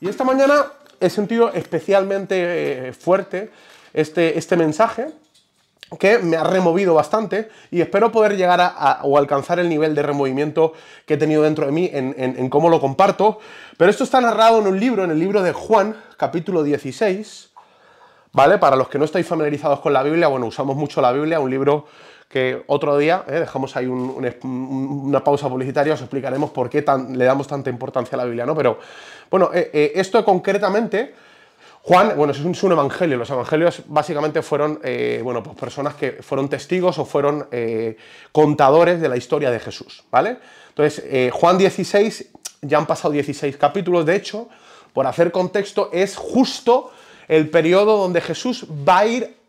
Y esta mañana he sentido especialmente eh, fuerte este, este mensaje que me ha removido bastante y espero poder llegar a, o alcanzar el nivel de removimiento que he tenido dentro de mí en, en, cómo lo comparto. Pero esto está narrado en un libro, en el libro de Juan, capítulo 16, ¿vale? Para los que no estáis familiarizados con la Biblia, bueno, usamos mucho la Biblia, un libro que otro día, eh, dejamos ahí una pausa publicitaria, os explicaremos por qué le damos tanta importancia a la Biblia, ¿no? Pero, bueno, eh, eh, esto concretamente Juan, bueno, es un, evangelio. Los evangelios básicamente fueron, bueno, pues personas que fueron testigos o fueron contadores de la historia de Jesús, ¿vale? Entonces, Juan 16, ya han pasado 16 capítulos, de hecho, por hacer contexto, es justo el periodo donde Jesús va a ir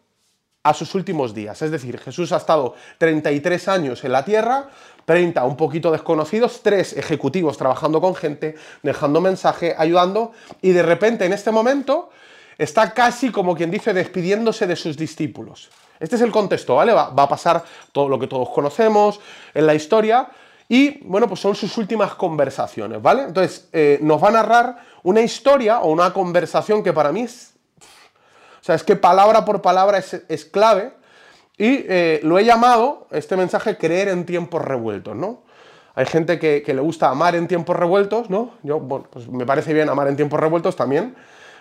a sus últimos días. Es decir, Jesús ha estado 33 años en la tierra, 30 un poquito desconocidos, 3 ejecutivos trabajando con gente, dejando mensaje, ayudando, y de repente en este momento está casi como quien dice despidiéndose de sus discípulos. Este es el contexto, ¿vale? Va, a pasar todo lo que todos conocemos en la historia y, bueno, pues son sus últimas conversaciones, ¿vale? Entonces, eh, nos va a narrar una historia o una conversación que para mí es... O sea, es que palabra por palabra es, clave y eh, lo he llamado, este mensaje, creer en tiempos revueltos, ¿no? Hay gente que, que, le gusta amar en tiempos revueltos, ¿no? Yo, bueno, pues me parece bien amar en tiempos revueltos también,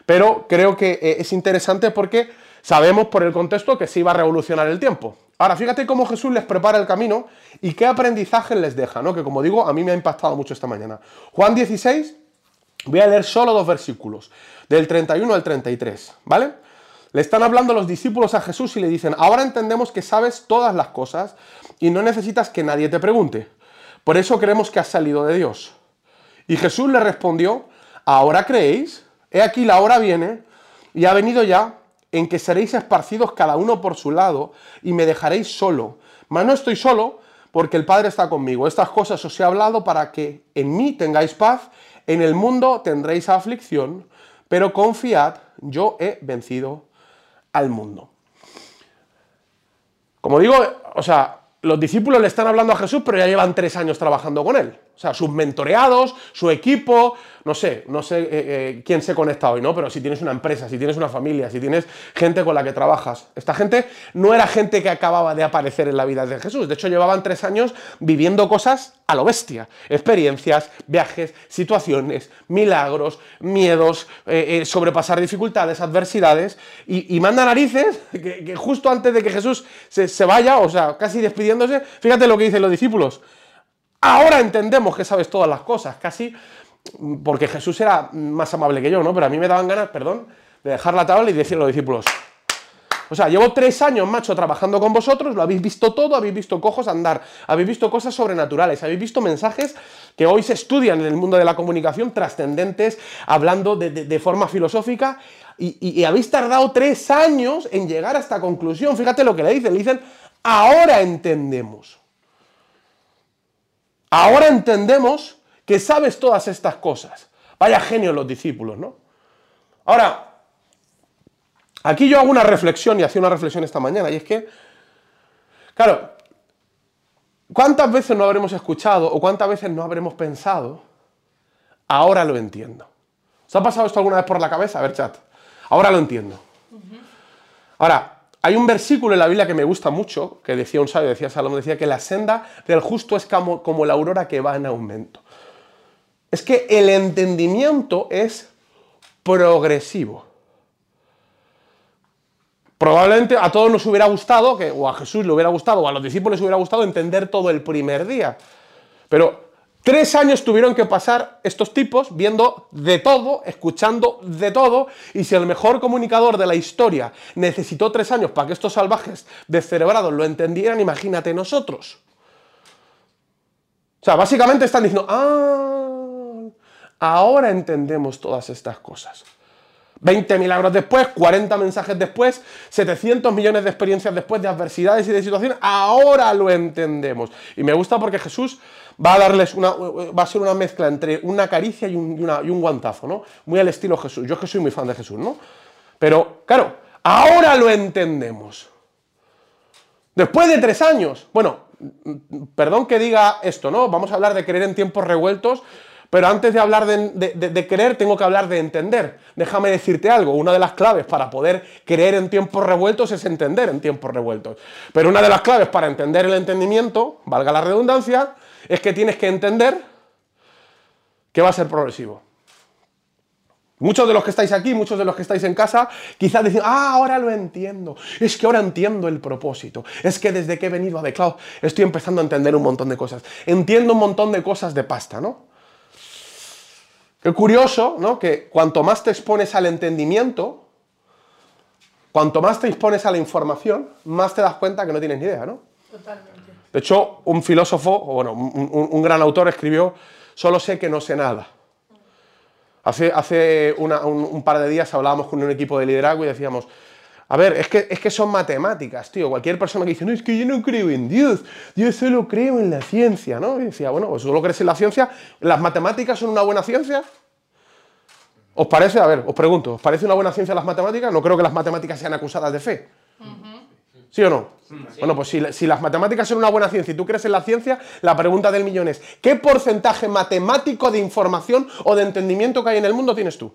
pero creo que eh, es interesante porque sabemos por el contexto que sí va a revolucionar el tiempo. Ahora, fíjate cómo Jesús les prepara el camino y qué aprendizaje les deja, ¿no? Que como digo, a mí me ha impactado mucho esta mañana. Juan 16, voy a leer solo dos versículos, del 31 al 33, ¿vale? Le están hablando los discípulos a Jesús y le dicen, ahora entendemos que sabes todas las cosas y no necesitas que nadie te pregunte. Por eso creemos que has salido de Dios. Y Jesús le respondió, ¿ahora creéis? He aquí la hora viene y ha venido ya en que seréis esparcidos cada uno por su lado y me dejaréis solo. Mas no estoy solo porque el Padre está conmigo. Estas cosas os he hablado para que en mí tengáis paz. En el mundo tendréis aflicción, pero confiad, yo he vencido al mundo. Como digo, o sea, los discípulos le están hablando a Jesús, pero ya llevan tres años trabajando con él. O sea, sus mentoreados, su equipo, no sé, no sé eh, eh, quién se conecta hoy, ¿no? Pero si tienes una empresa, si tienes una familia, si tienes gente con la que trabajas. Esta gente no era gente que acababa de aparecer en la vida de Jesús. De hecho, llevaban tres años viviendo cosas a lo bestia. Experiencias, viajes, situaciones, milagros, miedos, eh, sobrepasar dificultades, adversidades. Y, manda narices que, justo antes de que Jesús se, se vaya, o sea, casi despidiéndose, fíjate lo que dicen los discípulos. Ahora entendemos que sabes todas las cosas, casi porque Jesús era más amable que yo, ¿no? Pero a mí me daban ganas, perdón, de dejar la tabla y decirle a los discípulos, o sea, llevo tres años, macho, trabajando con vosotros, lo habéis visto todo, habéis visto cojos andar, habéis visto cosas sobrenaturales, habéis visto mensajes que hoy se estudian en el mundo de la comunicación, trascendentes, hablando de, forma filosófica, y, y, habéis tardado tres años en llegar a esta conclusión. Fíjate lo que le dicen, le dicen, ahora entendemos. Ahora entendemos que sabes todas estas cosas. Vaya genio los discípulos, ¿no? Ahora, aquí yo hago una reflexión y hacía una reflexión esta mañana, y es que, claro, ¿cuántas veces no habremos escuchado o cuántas veces no habremos pensado, ahora lo entiendo? ¿Os ha pasado esto alguna vez por la cabeza? A ver, chat. Ahora lo entiendo. Ahora, hay un versículo en la Biblia que me gusta mucho, que decía un sabio, decía Salomón, decía que la senda del justo es como, la aurora que va en aumento. Es que el entendimiento es progresivo. Probablemente a todos nos hubiera gustado, que, o a Jesús le hubiera gustado, o a los discípulos les hubiera gustado entender todo el primer día. Pero Tres años tuvieron que pasar estos tipos viendo de todo, escuchando de todo, y si el mejor comunicador de la historia necesitó tres años para que estos salvajes descerebrados lo entendieran, imagínate nosotros. O sea, básicamente están diciendo, ah, ahora entendemos todas estas cosas. 20 milagros después, 40 mensajes después, 700 millones de experiencias después de adversidades y de situaciones, ahora lo entendemos. Y me gusta porque Jesús va a darles una, va a ser una mezcla entre una caricia y un, y un guantazo, ¿no? Muy al estilo Jesús. Yo es que soy muy fan de Jesús, ¿no? Pero, claro, ahora lo entendemos. Después de tres años, bueno, perdón que diga esto, ¿no? Vamos a hablar de creer en tiempos revueltos, Pero antes de hablar de, creer, tengo que hablar de entender. Déjame decirte algo, una de las claves para poder creer en tiempos revueltos es entender en tiempos revueltos. Pero una de las claves para entender el entendimiento, valga la redundancia, es que tienes que entender que va a ser progresivo. Muchos de los que estáis aquí, muchos de los que estáis en casa, quizás dicen, ah, ahora lo entiendo. Es que ahora entiendo el propósito. Es que desde que he venido a The Cloud estoy empezando a entender un montón de cosas. Entiendo un montón de cosas de pasta, ¿no? Qué curioso, ¿no? Que cuanto más te expones al entendimiento, cuanto más te expones a la información, más te das cuenta que no tienes ni idea, ¿no? Totalmente. De hecho, un filósofo, bueno, un, gran autor escribió, solo sé que no sé nada. Hace, hace un, par de días hablábamos con un equipo de liderazgo y decíamos, a ver, es que, es que son matemáticas, tío. Cualquier persona que dice, no, es que yo no creo en Dios, yo solo creo en la ciencia, ¿no? Y decía, bueno, pues solo crees en la ciencia, ¿las matemáticas son una buena ciencia? ¿Os parece? A ver, os pregunto, ¿os parece una buena ciencia las matemáticas? No creo que las matemáticas sean acusadas de fe. ¿Sí o no? Bueno, pues si, si, las matemáticas son una buena ciencia y tú crees en la ciencia, la pregunta del millón es, ¿qué porcentaje matemático de información o de entendimiento que hay en el mundo tienes tú?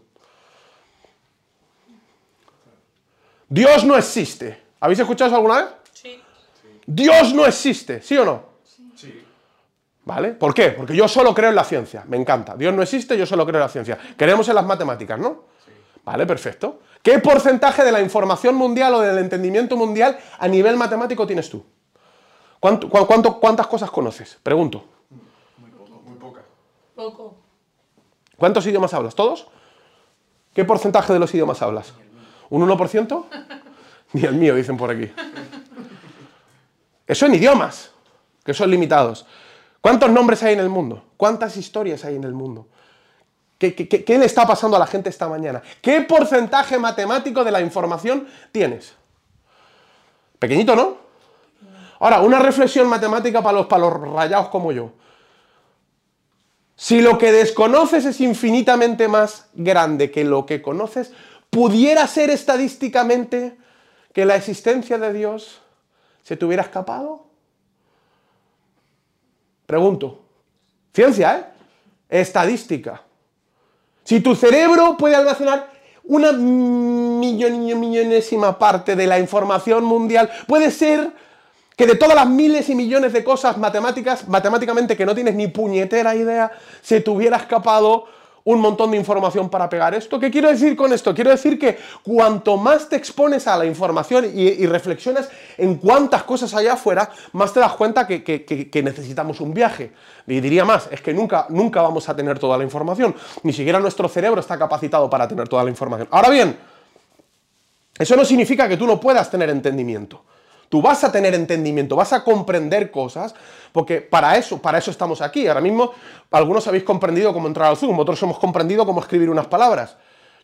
Dios no existe. ¿Habéis escuchado eso alguna vez? Sí. Dios no existe, ¿sí o no? Sí. ¿Vale? ¿Por qué? Porque yo solo creo en la ciencia. Me encanta. Dios no existe, yo solo creo en la ciencia. Creemos en las matemáticas, ¿no? Sí. Vale, perfecto. ¿Qué porcentaje de la información mundial o del entendimiento mundial a nivel matemático tienes tú? cuántas cosas conoces? Pregunto. Muy poco, muy poca. Poco. ¿Cuántos idiomas hablas? ¿Todos? ¿Qué porcentaje de los idiomas hablas? ¿Un 1%? Ni el mío, dicen por aquí. Eso en idiomas, que son limitados. ¿Cuántos nombres hay en el mundo? ¿Cuántas historias hay en el mundo? ¿Qué, le está pasando a la gente esta mañana? ¿Qué porcentaje matemático de la información tienes? Pequeñito, ¿no? Ahora, una reflexión matemática para los, para los rayados como yo. Si lo que desconoces es infinitamente más grande que lo que conoces, ¿Pudiera ser estadísticamente que la existencia de Dios se te hubiera escapado? Pregunto. Ciencia, ¿eh? Estadística. Si tu cerebro puede almacenar una millonésima parte de la información mundial, puede ser que de todas las miles y millones de cosas matemáticas, matemáticamente que no tienes ni puñetera idea, se te hubiera escapado un montón de información para pegar esto. ¿Qué quiero decir con esto? Quiero decir que cuanto más te expones a la información y, reflexionas en cuántas cosas hay afuera, más te das cuenta que, necesitamos un viaje. Y diría más, es que nunca, nunca vamos a tener toda la información. Ni siquiera nuestro cerebro está capacitado para tener toda la información. Ahora bien, eso no significa que tú no puedas tener entendimiento. Tú vas a tener entendimiento, vas a comprender cosas, porque para eso, para eso estamos aquí. Ahora mismo, algunos habéis comprendido cómo entrar al Zoom, otros hemos comprendido cómo escribir unas palabras.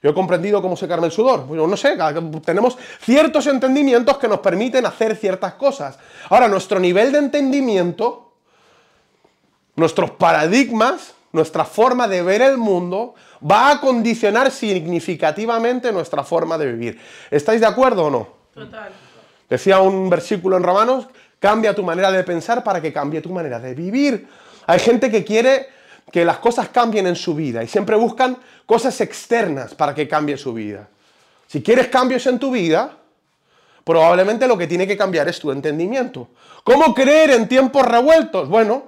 Yo he comprendido cómo secarme el sudor. Yo no sé, tenemos ciertos entendimientos que nos permiten hacer ciertas cosas. Ahora, nuestro nivel de entendimiento, nuestros paradigmas, nuestra forma de ver el mundo, va a condicionar significativamente nuestra forma de vivir. ¿Estáis de acuerdo o no? Total. Decía un versículo en Romanos, cambia tu manera de pensar para que cambie tu manera de vivir. Hay gente que quiere que las cosas cambien en su vida y siempre buscan cosas externas para que cambie su vida. Si quieres cambios en tu vida, probablemente lo que tiene que cambiar es tu entendimiento. ¿Cómo creer en tiempos revueltos? Bueno,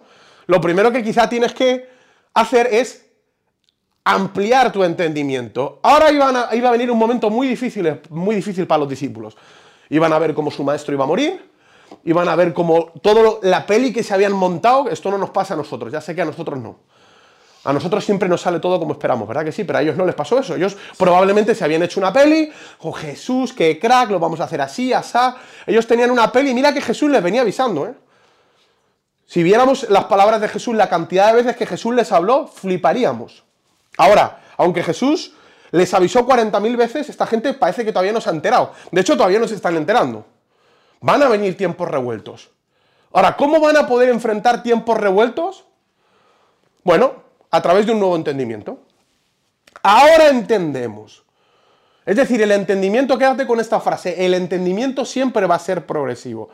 lo primero que quizá tienes que hacer es ampliar tu entendimiento. Ahora iba a, iba a venir un momento muy difícil, muy difícil para los discípulos. Iban a ver cómo su maestro iba a morir, iban a ver cómo toda la peli que se habían montado, esto no nos pasa a nosotros, ya sé que a nosotros no. A nosotros siempre nos sale todo como esperamos, ¿verdad que sí? Pero a ellos no les pasó eso. Ellos probablemente se habían hecho una peli, oh, Jesús, qué crack, lo vamos a hacer así, asá. Ellos tenían una peli, mira que Jesús les venía avisando, ¿eh? Si viéramos las palabras de Jesús, la cantidad de veces que Jesús les habló, fliparíamos. Ahora, aunque Jesús les avisó 40.000 veces, esta gente parece que todavía no se ha enterado. De hecho, todavía no se están enterando. Van a venir tiempos revueltos. Ahora, ¿cómo van a poder enfrentar tiempos revueltos? Bueno, a través de un nuevo entendimiento. Ahora entendemos. Es decir, el entendimiento, quédate con esta frase, el entendimiento siempre va a ser progresivo.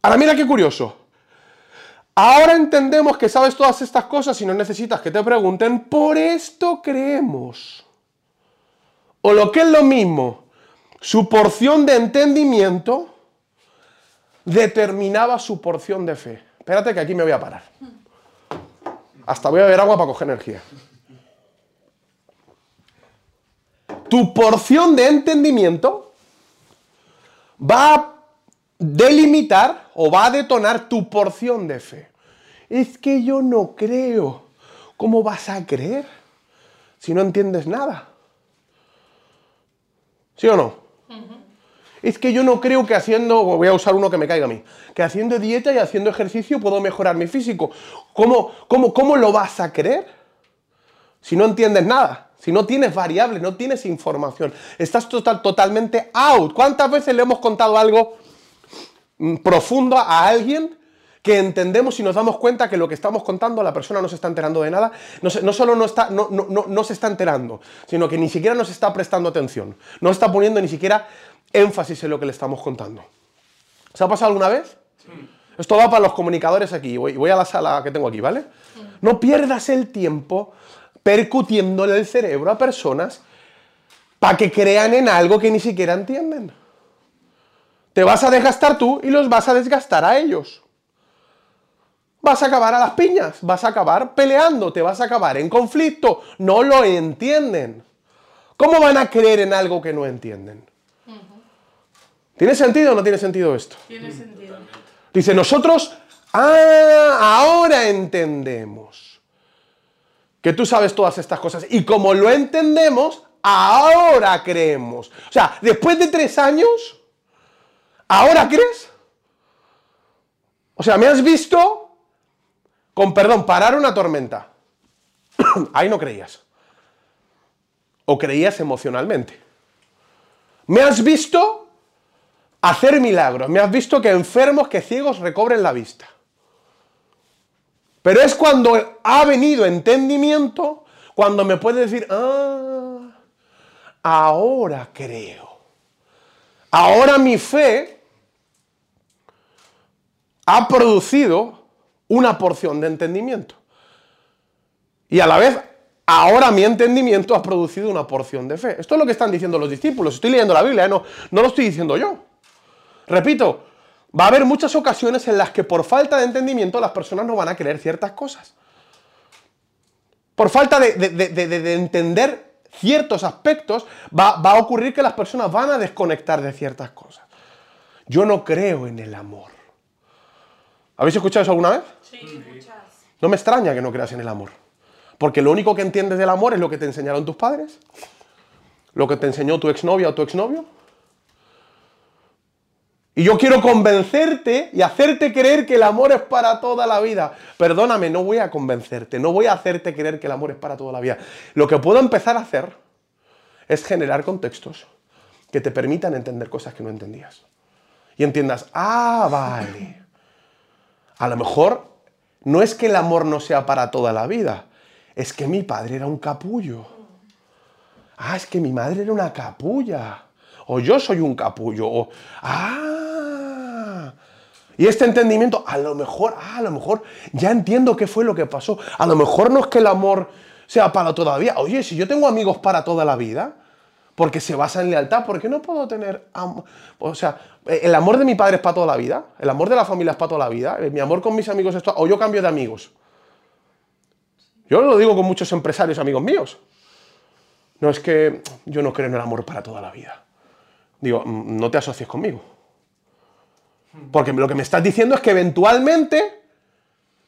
Ahora mira qué curioso. Ahora entendemos que sabes todas estas cosas y no necesitas que te pregunten, por esto creemos. O lo que es lo mismo, su porción de entendimiento determinaba su porción de fe. Espérate que aquí me voy a parar. Hasta voy a beber agua para coger energía. Tu porción de entendimiento va a delimitar o va a detonar tu porción de fe. Es que yo no creo. ¿Cómo vas a creer si no entiendes nada? ¿Sí o no? Es que yo no creo que haciendo, voy a usar uno que me caiga a mí, que haciendo dieta y haciendo ejercicio puedo mejorar mi físico. ¿Cómo, cómo, cómo lo vas a creer si no entiendes nada? Si no tienes variables, no tienes información. Estás total, totalmente out. ¿Cuántas veces le hemos contado algo mm, profundo a alguien que entendemos y nos damos cuenta que lo que estamos contando la persona no se está enterando de nada, no, no solo no, está, no, no, no, se está enterando, sino que ni siquiera nos está prestando atención, no está poniendo ni siquiera énfasis en lo que le estamos contando. ¿Se ha pasado alguna vez? Esto va para los comunicadores aquí, voy, voy a la sala que tengo aquí, ¿vale? No pierdas el tiempo percutiéndole el cerebro a personas para que crean en algo que ni siquiera entienden. Te vas a desgastar tú y los vas a desgastar a ellos vas a acabar a las piñas, vas a acabar peleando, te vas a acabar en conflicto. No lo entienden. ¿Cómo van a creer en algo que no entienden? ¿Tiene sentido o no tiene sentido esto? Tiene sentido. Dice, nosotros, ah, ahora entendemos que tú sabes todas estas cosas. Y como lo entendemos, ahora creemos. O sea, después de tres años, ¿ahora crees? O sea, ¿me has visto con perdón, parar una tormenta. Ahí no creías. O creías emocionalmente. Me has visto hacer milagros. Me has visto que enfermos, que ciegos recobren la vista. Pero es cuando ha venido entendimiento, cuando me puede decir, ah, ahora creo. Ahora mi fe ha producido una porción de entendimiento. Y a la vez, ahora mi entendimiento ha producido una porción de fe. Esto es lo que están diciendo los discípulos. Estoy leyendo la Biblia, ¿eh? no, no lo estoy diciendo yo. Repito, va a haber muchas ocasiones en las que por falta de entendimiento las personas no van a creer ciertas cosas. Por falta de, entender ciertos aspectos, va, va a ocurrir que las personas van a desconectar de ciertas cosas. Yo no creo en el amor. ¿Habéis escuchado eso alguna vez? Sí, muchas. No me extraña que no creas en el amor. Porque lo único que entiendes del amor es lo que te enseñaron tus padres, lo que te enseñó tu exnovia o tu exnovio. Y yo quiero convencerte y hacerte creer que el amor es para toda la vida. Perdóname, no voy a convencerte, no voy a hacerte creer que el amor es para toda la vida. Lo que puedo empezar a hacer es generar contextos que te permitan entender cosas que no entendías. Y entiendas, ah, vale. A lo mejor no es que el amor no sea para toda la vida, es que mi padre era un capullo. Ah, es que mi madre era una capulla. O yo soy un capullo. O, ah. Y este entendimiento, a lo mejor, ah, a lo mejor ya entiendo qué fue lo que pasó. A lo mejor no es que el amor sea para todavía. Oye, si yo tengo amigos para toda la vida, porque se basa en lealtad, ¿por qué no puedo tener O sea, eh, el amor de mi padre es para toda la vida, el amor de la familia es para toda la vida, eh, mi amor con mis amigos es todo, o yo cambio de amigos. Yo lo digo con muchos empresarios amigos míos. No es que yo no creo en el amor para toda la vida. Digo, mm, no te asocies conmigo. Porque lo que me estás diciendo es que eventualmente,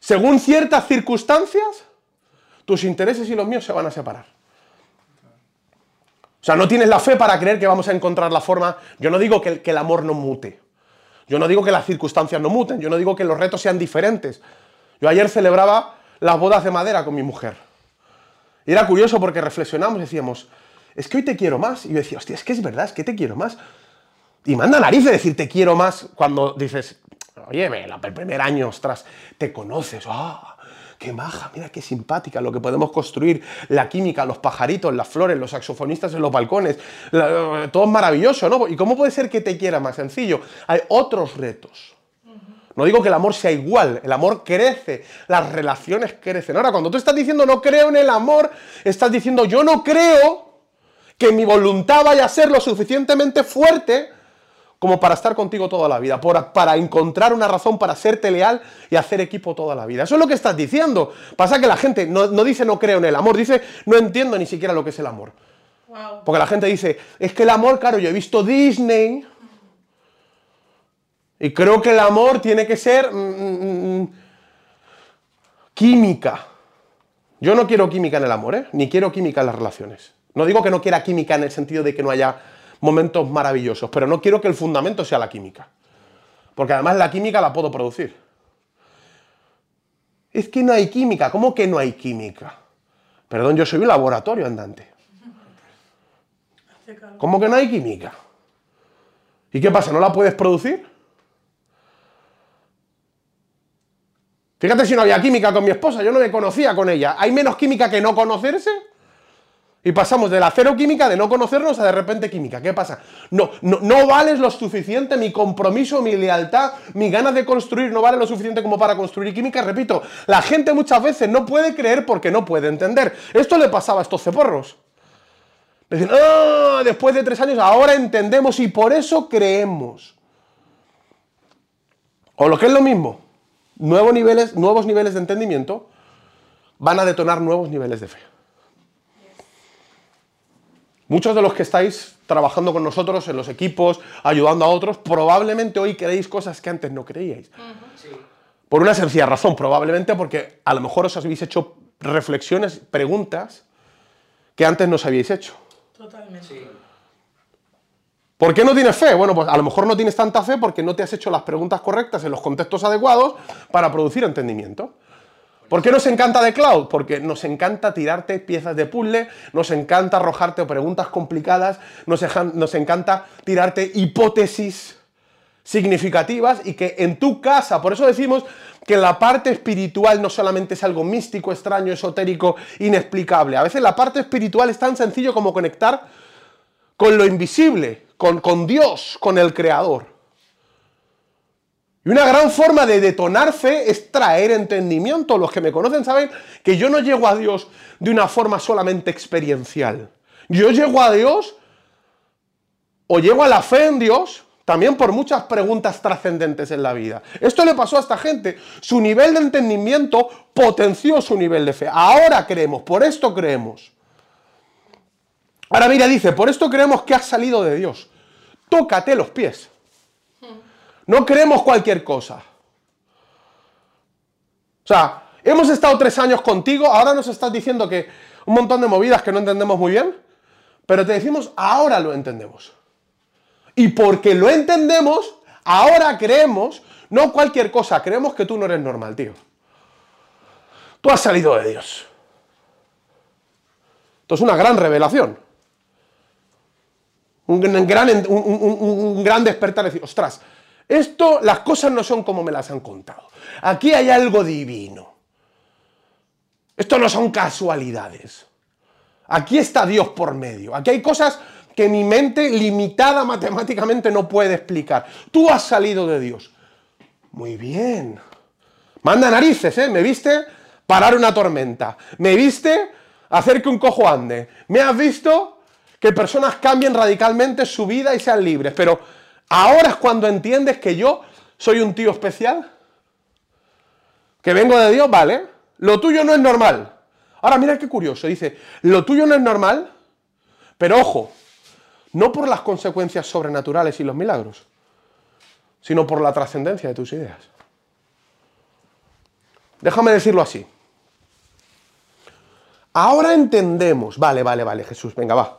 según ciertas circunstancias, tus intereses y los míos se van a separar. Sea, no tienes la fe para creer que vamos a encontrar la forma. Yo no digo que, el amor no mute. Yo no digo que las circunstancias no muten. Yo no digo que los retos sean diferentes. Yo ayer celebraba las bodas de madera con mi mujer. Y era curioso porque reflexionamos y decíamos, es que hoy te quiero más. Y yo decía, hostia, es que es verdad, es que te quiero más. Y manda nariz de decir te quiero más cuando dices, oye, el primer año, ostras, te conoces, ah, qué maja, mira qué simpática lo que podemos construir, la química, los pajaritos, las flores, los saxofonistas en los balcones, todo es maravilloso, ¿no? ¿Y cómo puede ser que te quiera más sencillo? Hay otros retos. No digo que el amor sea igual, el amor crece, las relaciones crecen. Ahora, cuando tú estás diciendo no creo en el amor, estás diciendo yo no creo que mi voluntad vaya a ser lo suficientemente fuerte como para estar contigo toda la vida, para encontrar una razón para serte leal y hacer equipo toda la vida. Eso es lo que estás diciendo. Pasa que la gente no, dice no creo en el amor, dice no entiendo ni siquiera lo que es el amor. Porque la gente dice, es que el amor, claro, yo he visto Disney, y creo que el amor tiene que ser mm, mm, mm, química. Yo no quiero química en el amor, ¿eh? ni quiero química en las relaciones. No digo que no quiera química en el sentido de que no haya momentos maravillosos, pero no quiero que el fundamento sea la química. Porque además la química la puedo producir. Es que no hay química. ¿Cómo que no hay química? Perdón, yo soy un laboratorio andante. ¿Cómo que no hay química? ¿Y qué pasa? ¿No la puedes producir? Fíjate si no había química con mi esposa, yo no me conocía con ella. ¿Hay menos química que no conocerse? Y pasamos de la cero química, de no conocernos, a de repente química. ¿Qué pasa? No, no, no vales lo suficiente, mi compromiso, mi lealtad, mi ganas de construir no vale lo suficiente como para construir química. Repito, la gente muchas veces no puede creer porque no puede entender. Esto le pasaba a estos ceporros. Dicen, ah, después de tres años, ahora entendemos y por eso creemos. O lo que es lo mismo, nuevos niveles, nuevos niveles de entendimiento van a detonar nuevos niveles de fe. Muchos de los que estáis trabajando con nosotros en los equipos, ayudando a otros, probablemente hoy creéis cosas que antes no creíais. Por una sencilla razón, probablemente porque a lo mejor os habéis hecho reflexiones, preguntas que antes no os habíais hecho. Totalmente. ¿Por qué no tienes fe? Bueno, pues a lo mejor no tienes tanta fe porque no te has hecho las preguntas correctas en los contextos adecuados para producir entendimiento. ¿Por qué nos encanta de cloud? Porque nos encanta tirarte piezas de puzzle, nos encanta arrojarte preguntas complicadas, nos, nos encanta tirarte hipótesis significativas y que en tu casa, por eso decimos que la parte espiritual no solamente es algo místico, extraño, esotérico, inexplicable. A veces la parte espiritual es tan sencillo como conectar con lo invisible, con, Dios, con el Creador. Y una gran forma de detonar fe es traer entendimiento. Los que me conocen saben que yo no llego a Dios de una forma solamente experiencial. Yo llego a Dios o llego a la fe en Dios también por muchas preguntas trascendentes en la vida. Esto le pasó a esta gente. Su nivel de entendimiento potenció su nivel de fe. Ahora creemos, por esto creemos. Ahora mira, dice, por esto creemos que has salido de Dios. Tócate los pies. No creemos cualquier cosa. O sea, hemos estado tres años contigo, ahora nos estás diciendo que un montón de movidas que no entendemos muy bien, pero te decimos, ahora lo entendemos. Y porque lo entendemos, ahora creemos, no cualquier cosa, creemos que tú no eres normal, tío. Tú has salido de Dios. Esto es una gran revelación. Un gran, un, gran despertar, ostras, esto, las cosas no son como me las han contado. Aquí hay algo divino. Esto no son casualidades. Aquí está Dios por medio. Aquí hay cosas que mi mente limitada matemáticamente no puede explicar. Tú has salido de Dios. Muy bien. Manda narices, ¿eh? ¿Me viste parar una tormenta? ¿Me viste hacer que un cojo ande? ¿Me has visto que personas cambien radicalmente su vida y sean libres. Pero ahora es cuando entiendes que yo soy un tío especial. Que vengo de Dios, vale. Lo tuyo no es normal. Ahora mira qué curioso. Dice, lo tuyo no es normal, pero ojo, no por las consecuencias sobrenaturales y los milagros, sino por la trascendencia de tus ideas. Déjame decirlo así. Ahora entendemos, vale, vale, vale, Jesús, venga, va.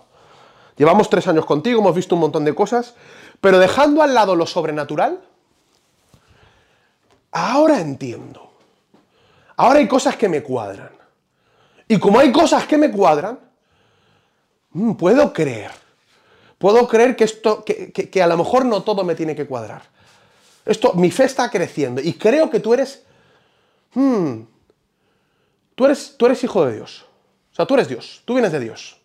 Llevamos tres años contigo, hemos visto un montón de cosas, pero dejando al lado lo sobrenatural, ahora entiendo. Ahora hay cosas que me cuadran. Y como hay cosas que me cuadran, mm, puedo creer. Puedo creer que esto, que, a lo mejor no todo me tiene que cuadrar. Esto, mi fe está creciendo y creo que tú eres, hmm, tú eres, tú eres hijo de Dios. O sea, tú eres Dios, tú vienes de Dios.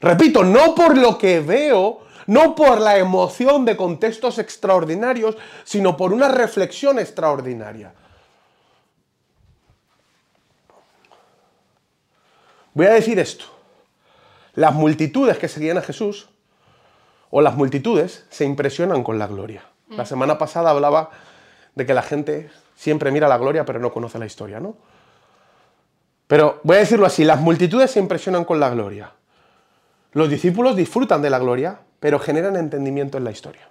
Repito, no por lo que veo, no por la emoción de contextos extraordinarios, sino por una reflexión extraordinaria. Voy a decir esto. Las multitudes que seguían a Jesús, o las multitudes, se impresionan con la gloria. La semana pasada hablaba de que la gente siempre mira la gloria pero no conoce la historia, ¿no? Pero voy a decirlo así, las multitudes se impresionan con la gloria. Los discípulos disfrutan de la gloria, pero generan entendimiento en la historia.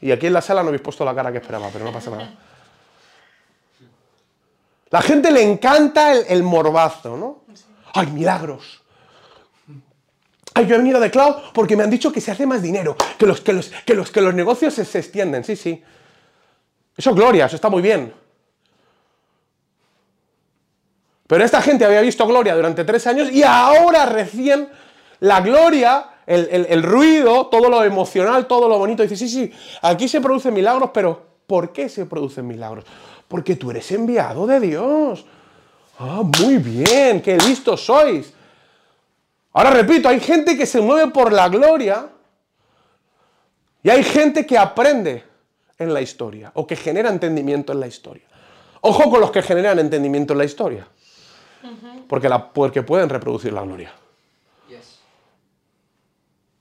Y aquí en la sala no habéis puesto la cara que esperaba, pero no pasa nada. La gente le encanta el, morbazo, ¿no? ¡Ay, milagros! Ay, yo he venido de Cloud porque me han dicho que se hace más dinero, que los, que los, que los, que los negocios se, se extienden. Sí, sí. Eso es gloria, eso está muy bien. Pero esta gente había visto gloria durante tres años y ahora recién la gloria, el, ruido, todo lo emocional, todo lo bonito, dice, sí, sí, aquí se producen milagros, pero ¿por qué se producen milagros? Porque tú eres enviado de Dios. Ah, muy bien, qué listos sois. Ahora repito, hay gente que se mueve por la gloria y hay gente que aprende en la historia o que genera entendimiento en la historia. Ojo con los que generan entendimiento en la historia porque, la, porque pueden reproducir la gloria.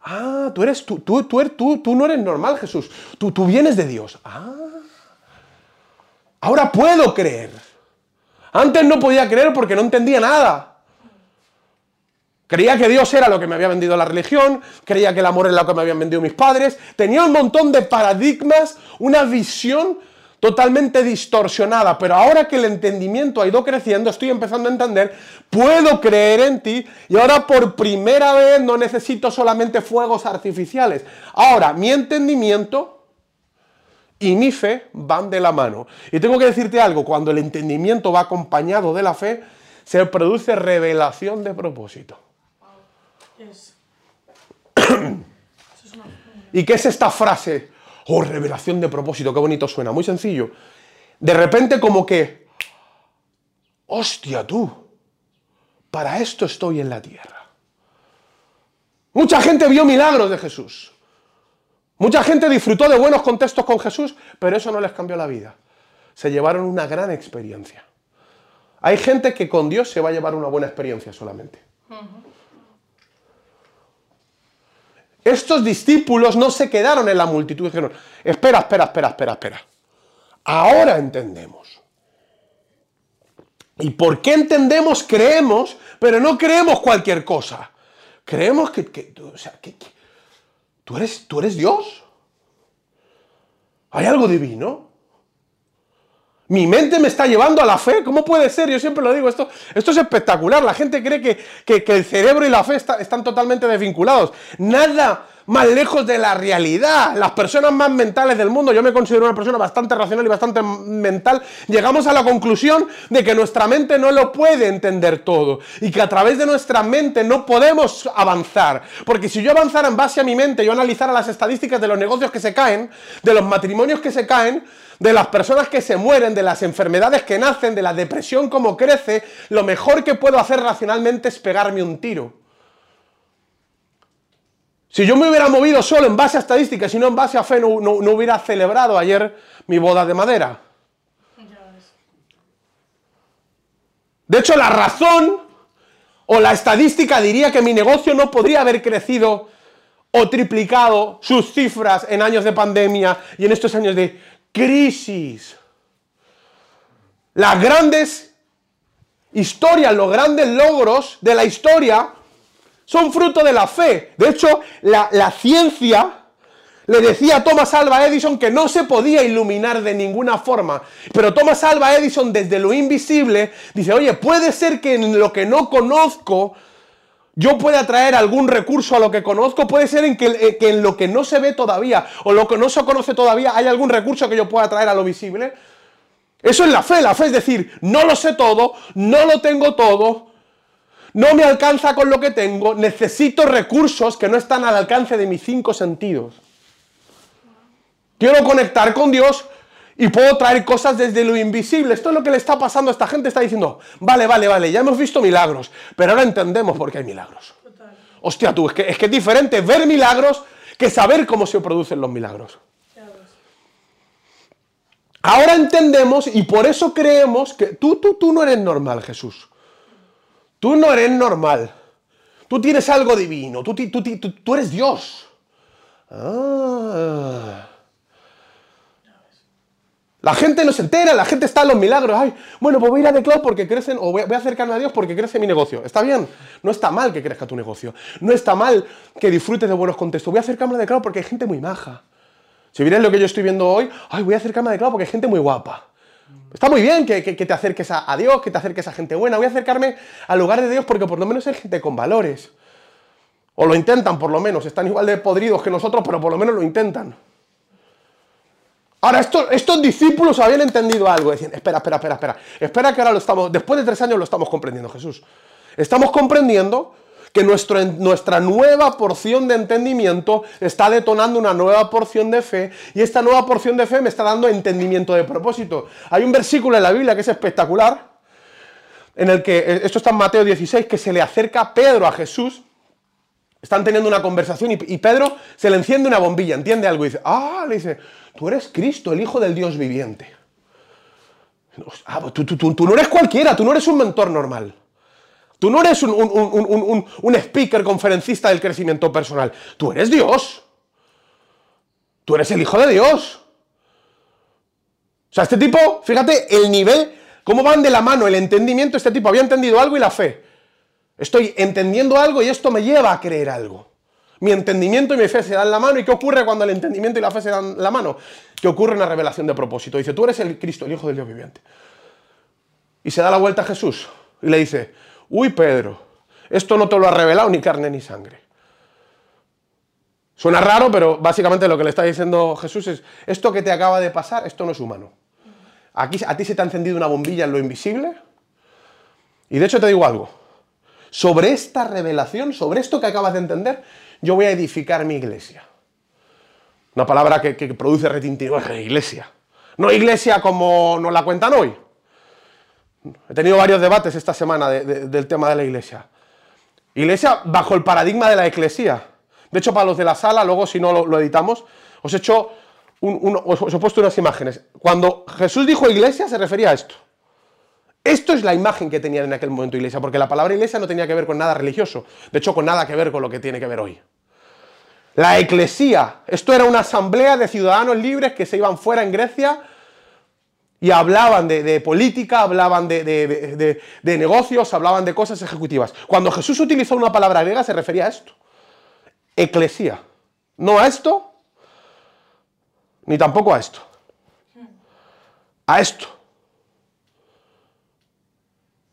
Ah, tú eres tú, tú, tú, tú, no eres normal, Jesús. Tú, tú vienes de Dios. Ah. Ahora puedo creer. Antes no podía creer porque no entendía nada. Creía que Dios era lo que me había vendido la religión, creía que el amor era lo que me habían vendido mis padres, tenía un montón de paradigmas, una visión totalmente distorsionada, pero ahora que el entendimiento ha ido creciendo, estoy empezando a entender, puedo creer en ti y ahora por primera vez no necesito solamente fuegos artificiales. Ahora, mi entendimiento y mi fe van de la mano. Y tengo que decirte algo, cuando el entendimiento va acompañado de la fe, se produce revelación de propósito. ¿Y qué es esta frase? Oh, revelación de propósito, qué bonito suena, muy sencillo. De repente como que, hostia tú, para esto estoy en la tierra. Mucha gente vio milagros de Jesús. Mucha gente disfrutó de buenos contextos con Jesús, pero eso no les cambió la vida. Se llevaron una gran experiencia. Hay gente que con Dios se va a llevar una buena experiencia solamente. Estos discípulos no se quedaron en la multitud. Dijeron, espera, espera, espera, espera, espera. Ahora entendemos. ¿Y por qué entendemos? Creemos, pero no creemos cualquier cosa. Creemos que, o sea, que, ¿tú, eres, tú eres Dios. ¿Hay algo divino? Mi mente me está llevando a la fe. ¿Cómo puede ser? Yo siempre lo digo, esto, esto es espectacular. La gente cree que, el cerebro y la fe están totalmente desvinculados. Nada más lejos de la realidad. Las personas más mentales del mundo, yo me considero una persona bastante racional y bastante mental, llegamos a la conclusión de que nuestra mente no lo puede entender todo y que a través de nuestra mente no podemos avanzar. Porque si yo avanzara en base a mi mente, yo analizara las estadísticas de los negocios que se caen, de los matrimonios que se caen, de las personas que se mueren, de las enfermedades que nacen, de la depresión como crece, lo mejor que puedo hacer racionalmente es pegarme un tiro. Si yo me hubiera movido solo en base a estadísticas y no en base a fe, no, hubiera celebrado ayer mi boda de madera. De hecho, la razón o la estadística diría que mi negocio no podría haber crecido o triplicado sus cifras en años de pandemia y en estos años de crisis. Las grandes historias, los grandes logros de la historia son fruto de la fe. De hecho, la, ciencia le decía a Thomas Alva Edison que no se podía iluminar de ninguna forma. Pero Thomas Alva Edison, desde lo invisible, dice, oye, puede ser que en lo que no conozco yo pueda traer algún recurso a lo que conozco, puede ser en que, eh, que, en lo que no se ve todavía o lo que no se conoce todavía hay algún recurso que yo pueda traer a lo visible. Eso es la fe, la fe es decir, no lo sé todo, no lo tengo todo, no me alcanza con lo que tengo, necesito recursos que no están al alcance de mis cinco sentidos. Quiero conectar con Dios Y puedo traer cosas desde lo invisible. Esto es lo que le está pasando a esta gente. Está diciendo, vale, vale, vale, ya hemos visto milagros, pero ahora entendemos por qué hay milagros. Hostia, tú, es que, es que es diferente ver milagros que saber cómo se producen los milagros. Ahora entendemos y por eso creemos que tú, tú, tú no eres normal, Jesús. Tú no eres normal. Tú tienes algo divino. Tú, tú, tú, tú eres Dios. Ah. La gente no se entera, la gente está en los milagros. Ay, bueno, pues voy a ir a The porque crecen, o voy a acercarme a Dios porque crece mi negocio. Está bien, no está mal que crezca tu negocio. No está mal que disfrutes de buenos contextos. Voy a acercarme a The porque hay gente muy maja. Si vienes lo que yo estoy viendo hoy, ay, voy a acercarme a The porque hay gente muy guapa. Está muy bien que, te acerques a, a, Dios, que te acerques a gente buena. Voy a acercarme al lugar de Dios porque por lo menos hay gente con valores. O lo intentan, por lo menos. Están igual de podridos que nosotros, pero por lo menos lo intentan. Ahora, estos, discípulos habían entendido algo. Decían, espera, espera, espera, espera. Espera que ahora lo estamos, después de tres años lo estamos comprendiendo, Jesús. Estamos comprendiendo que nuestra nueva porción de entendimiento está detonando una nueva porción de fe y esta nueva porción de fe me está dando entendimiento de propósito. Hay un versículo en la Biblia que es espectacular, en el que, eh, esto está en Mateo 16, que se le acerca Pedro a Jesús, están teniendo una conversación y, y Pedro se le enciende una bombilla, entiende algo y dice, ah, le dice, Tú eres Cristo, el Hijo del Dios viviente. Ah, pues tú, no eres cualquiera, tú no eres un mentor normal. Tú no eres un, speaker conferencista del crecimiento personal. Tú eres Dios. Tú eres el Hijo de Dios. O sea, este tipo, fíjate el nivel, cómo van de la mano el entendimiento. Este tipo había entendido algo y la fe. Estoy entendiendo algo y esto me lleva a creer algo. Mi entendimiento y mi fe se dan la mano. ¿Y qué ocurre cuando el entendimiento y la fe se dan la mano? Que ocurre una revelación de propósito. Dice, tú eres el Cristo, el Hijo del Dios viviente. Y se da la vuelta a Jesús y le dice, uy Pedro, esto no te lo ha revelado ni carne ni sangre. Suena raro, pero básicamente lo que le está diciendo Jesús es, esto que te acaba de pasar, esto no es humano. Aquí a ti se te ha encendido una bombilla en lo invisible. Y de hecho te digo algo, sobre esta revelación, sobre esto que acabas de entender, yo voy a edificar mi iglesia. Una palabra que, produce retintivo, iglesia. No iglesia como nos la cuentan hoy. He tenido varios debates esta semana del tema de la iglesia. Iglesia bajo el paradigma de la eclesía. De hecho, para los de la sala, luego si no lo, editamos, os he hecho os he puesto unas imágenes. Cuando Jesús dijo iglesia, se refería a esto. Esto es la imagen que tenía en aquel momento iglesia, porque la palabra iglesia no tenía que ver con nada religioso, de hecho con nada que ver con lo que tiene que ver hoy. La eclesía, esto era una asamblea de ciudadanos libres que se iban fuera en Grecia y hablaban de, política, hablaban de, negocios, hablaban de cosas ejecutivas. Cuando Jesús utilizó una palabra griega se refería a esto. Eclesía. No a esto, ni tampoco a esto. A esto.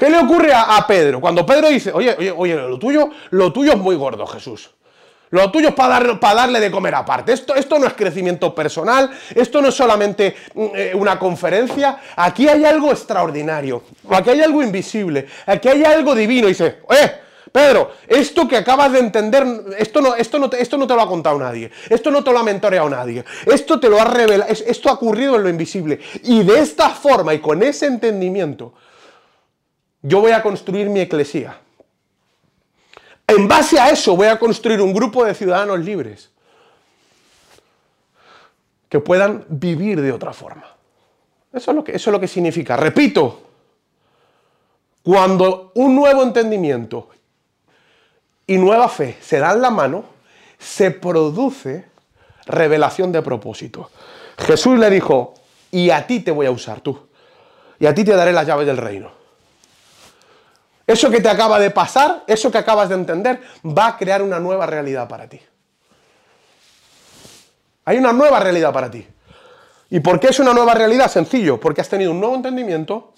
¿Qué le ocurre a, Pedro? Cuando Pedro dice, oye, oye, oye, lo tuyo, lo tuyo es muy gordo, Jesús. Lo tuyo es para, para darle de comer aparte. Esto, esto no es crecimiento personal, esto no es solamente mm, eh, una conferencia. Aquí hay algo extraordinario, aquí hay algo invisible, aquí hay algo divino. Y dice, eh, Pedro, esto que acabas de entender, esto no, esto, no esto no te lo ha contado nadie, esto no te lo ha mentoreado nadie, esto te lo ha revelado, esto ha ocurrido en lo invisible. Y de esta forma y con ese entendimiento, yo voy a construir mi eclesía. En base a eso voy a construir un grupo de ciudadanos libres que puedan vivir de otra forma. Eso es lo que, eso es lo que significa. Repito, cuando un nuevo entendimiento y nueva fe se dan la mano, se produce revelación de propósito. Jesús le dijo, y a ti te voy a usar tú, y a ti te daré las llaves del reino. Eso que te acaba de pasar, eso que acabas de entender, va a crear una nueva realidad para ti. Hay una nueva realidad para ti. ¿Y por qué es una nueva realidad? Sencillo, porque has tenido un nuevo entendimiento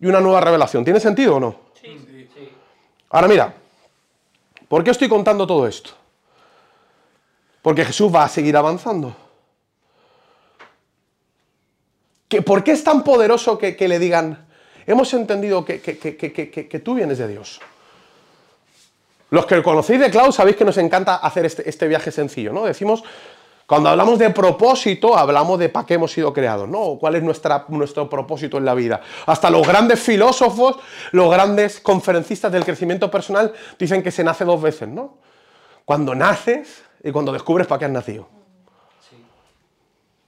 y una nueva revelación. ¿Tiene sentido o no? Sí, sí. Ahora mira, ¿por qué estoy contando todo esto? Porque Jesús va a seguir avanzando. ¿Por qué es tan poderoso que, que le digan, hemos entendido que, tú vienes de Dios. Los que conocéis de Cloud sabéis que nos encanta hacer este, este, viaje sencillo, ¿no? Decimos, Cuando hablamos de propósito, hablamos de para qué hemos sido creados, ¿no? ¿Cuál es nuestra, nuestro propósito en la vida? Hasta los grandes filósofos, los grandes conferencistas del crecimiento personal dicen que se nace dos veces, ¿no? Cuando naces y cuando descubres para qué has nacido.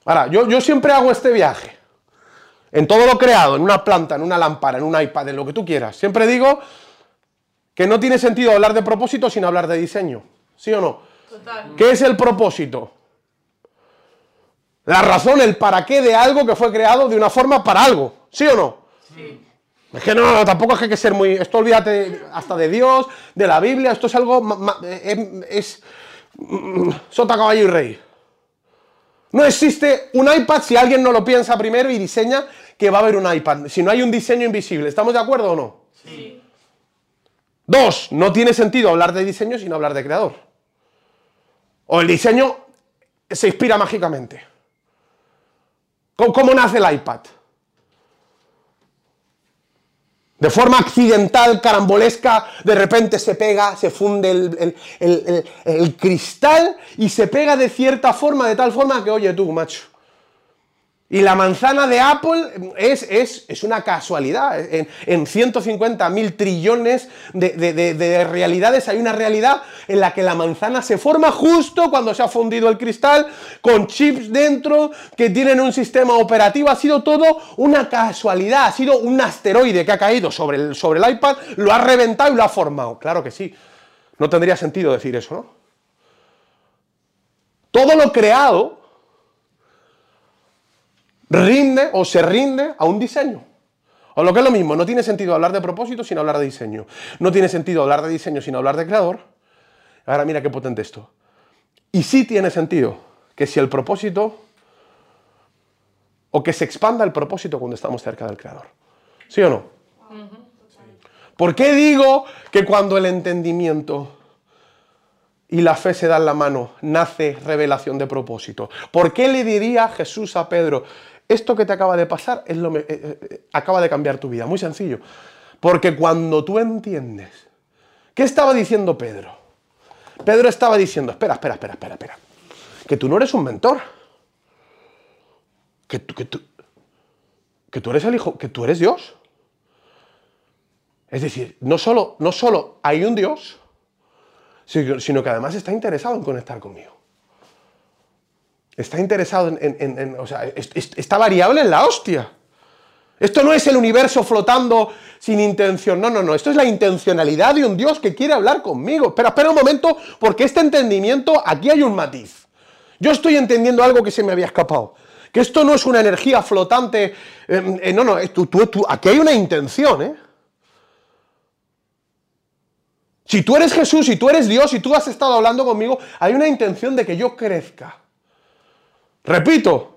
Ahora, yo, yo siempre hago este viaje. En todo lo creado, en una planta, en una lámpara, en un iPad, en lo que tú quieras. Siempre digo que no tiene sentido hablar de propósito sin hablar de diseño. ¿Sí o no? Total. ¿Qué es el propósito? La razón, el para qué de algo que fue creado de una forma para algo. ¿Sí o no? Sí. Es que no, tampoco es que hay que ser muy... Esto olvídate hasta de Dios, de la Biblia, esto es algo... Es, es mm, sota, caballo y rey. No existe un iPad si alguien no lo piensa primero y diseña que va a haber un iPad. Si no hay un diseño invisible. ¿Estamos de acuerdo o no? Sí. Dos, no tiene sentido hablar de diseño sin hablar de creador. O el diseño se inspira mágicamente. ¿Cómo, nace el iPad? De forma accidental, carambolesca, de repente se pega, se funde el, cristal y se pega de cierta forma, de tal forma que, oye tú, macho, y la manzana de Apple es, es, una casualidad. En, en 150 mil trillones de, realidades hay una realidad en la que la manzana se forma justo cuando se ha fundido el cristal, con chips dentro que tienen un sistema operativo. Ha sido todo una casualidad, ha sido un asteroide que ha caído sobre el, sobre el iPad, lo ha reventado y lo ha formado. Claro que sí. No tendría sentido decir eso, ¿no? Todo lo creado rinde o se rinde a un diseño. O lo que es lo mismo, no tiene sentido hablar de propósito sin hablar de diseño. No tiene sentido hablar de diseño sin hablar de creador. Ahora mira qué potente esto. Y sí tiene sentido que si el propósito o que se expanda el propósito cuando estamos cerca del creador. ¿Sí o no? ¿Por qué digo que cuando el entendimiento y la fe se dan la mano, nace revelación de propósito? ¿Por qué le diría Jesús a Pedro, esto que te acaba de pasar es lo eh, eh, acaba de cambiar tu vida. Muy sencillo. Porque cuando tú entiendes, ¿qué estaba diciendo Pedro? Pedro estaba diciendo, espera, espera, espera, espera, espera. Que tú no eres un mentor. Que tú, que tú, que tú eres el hijo, que tú eres Dios. Es decir, no solo, no solo hay un Dios, sino que además está interesado en conectar conmigo. Está interesado en, o sea, está variable en la hostia. Esto no es el universo flotando sin intención, no, no, no, esto es la intencionalidad de un Dios que quiere hablar conmigo. Espera, espera un momento, porque este entendimiento, aquí hay un matiz. Yo estoy entendiendo algo que se me había escapado. Que esto no es una energía flotante, eh, eh, no, no, tú, aquí hay una intención, ¿eh? Si tú eres Jesús, si tú eres Dios, si tú has estado hablando conmigo, hay una intención de que yo crezca. Repito,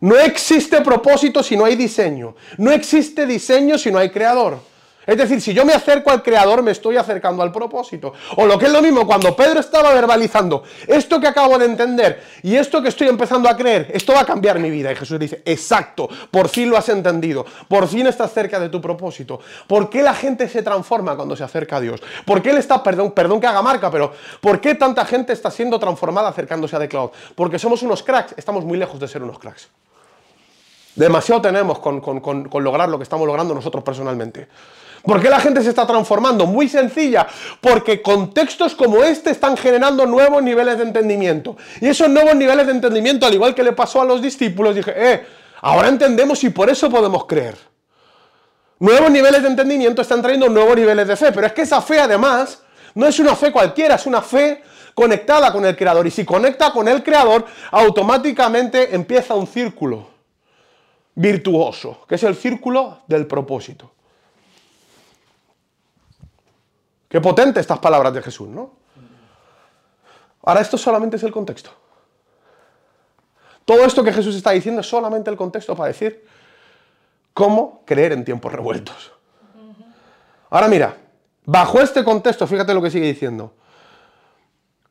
no existe propósito si no hay diseño. No existe diseño si no hay creador. Es decir, si yo me acerco al creador, me estoy acercando al propósito. O lo que es lo mismo, cuando Pedro estaba verbalizando esto que acabo de entender y esto que estoy empezando a creer, esto va a cambiar mi vida. Y Jesús dice, exacto, por fin lo has entendido, por fin estás cerca de tu propósito. ¿Por qué la gente se transforma cuando se acerca a Dios? ¿Por qué él está, perdón, perdón que haga marca, pero ¿por qué tanta gente está siendo transformada acercándose a The Cloud? Porque somos unos cracks, estamos muy lejos de ser unos cracks. Demasiado tenemos con, con lograr lo que estamos logrando nosotros personalmente. ¿Por qué la gente se está transformando? Muy sencilla, porque contextos como este están generando nuevos niveles de entendimiento. Y esos nuevos niveles de entendimiento, al igual que le pasó a los discípulos, dije, eh, ahora entendemos y por eso podemos creer. Nuevos niveles de entendimiento están trayendo nuevos niveles de fe, pero es que esa fe además no es una fe cualquiera, es una fe conectada con el Creador. Y si conecta con el Creador, automáticamente empieza un círculo virtuoso, que es el círculo del propósito. Qué potente estas palabras de Jesús, ¿no? Ahora, esto solamente es el contexto. Todo esto que Jesús está diciendo es solamente el contexto para decir cómo creer en tiempos revueltos. Ahora mira, bajo este contexto, fíjate lo que sigue diciendo.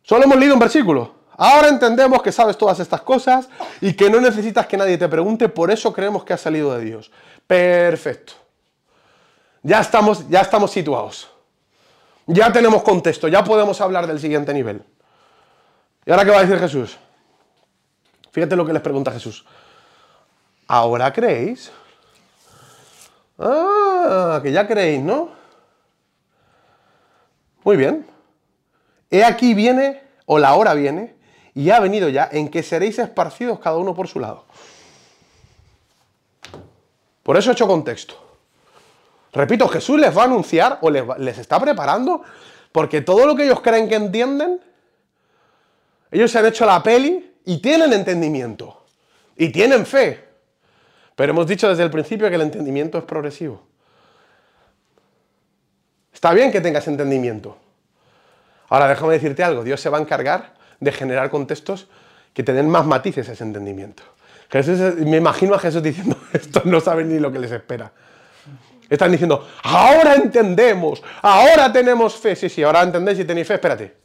Solo hemos leído un versículo. Ahora entendemos que sabes todas estas cosas y que no necesitas que nadie te pregunte, por eso creemos que has salido de Dios. Perfecto. Ya estamos, ya estamos situados. Ya tenemos contexto, ya podemos hablar del siguiente nivel. ¿Y ahora qué va a decir Jesús? Fíjate lo que les pregunta Jesús. ¿Ahora creéis? Ah, que ya creéis, ¿no? Muy bien. He aquí viene, o la hora viene, y ha venido ya, en que seréis esparcidos cada uno por su lado. Por eso he hecho contexto. Repito, Jesús les va a anunciar o les, está preparando, porque todo lo que ellos creen que entienden, ellos se han hecho la peli y tienen entendimiento. Y tienen fe. Pero hemos dicho desde el principio que el entendimiento es progresivo. Está bien que tengas entendimiento. Ahora déjame decirte algo, Dios se va a encargar de generar contextos que te más matices a ese entendimiento. me imagino a Jesús diciendo, estos no saben ni lo que les espera. Están diciendo, ahora entendemos, ahora tenemos fe. Sí, sí, ahora entendéis y tenéis fe, espérate.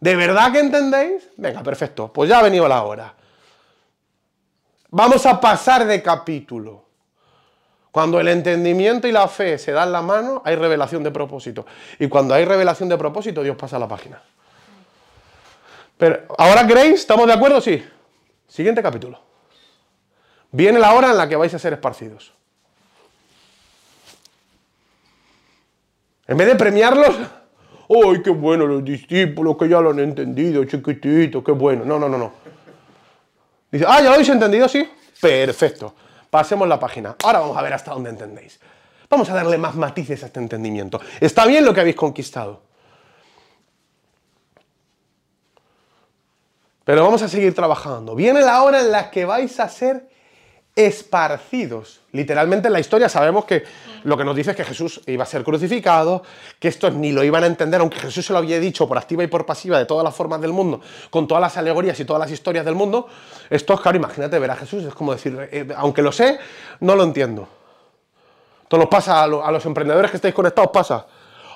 ¿De verdad que entendéis? Venga, perfecto, pues ya ha venido la hora. Vamos a pasar de capítulo. Cuando el entendimiento y la fe se dan la mano, hay revelación de propósito. Y cuando hay revelación de propósito, Dios pasa la página. Pero, ¿ahora queréis? ¿Estamos de acuerdo? Sí. Siguiente capítulo. Viene la hora en la que vais a ser esparcidos. En vez de premiarlos, ¡ay, qué bueno los discípulos que ya lo han entendido, chiquitito, qué bueno! No, no, no, no. Dice, ah, ¿ya lo habéis entendido? Sí. Perfecto. Pasemos la página. Ahora vamos a ver hasta dónde entendéis. Vamos a darle más matices a este entendimiento. Está bien lo que habéis conquistado. Pero vamos a seguir trabajando. Viene la hora en la que vais a ser esparcidos. Literalmente en la historia sabemos que lo que nos dice es que Jesús iba a ser crucificado, que estos ni lo iban a entender, aunque Jesús se lo había dicho por activa y por pasiva de todas las formas del mundo, con todas las alegorías y todas las historias del mundo. Esto, claro, imagínate ver a Jesús, es como decir, eh, aunque lo sé, no lo entiendo. Todo nos pasa a, los emprendedores que estáis conectados, pasa.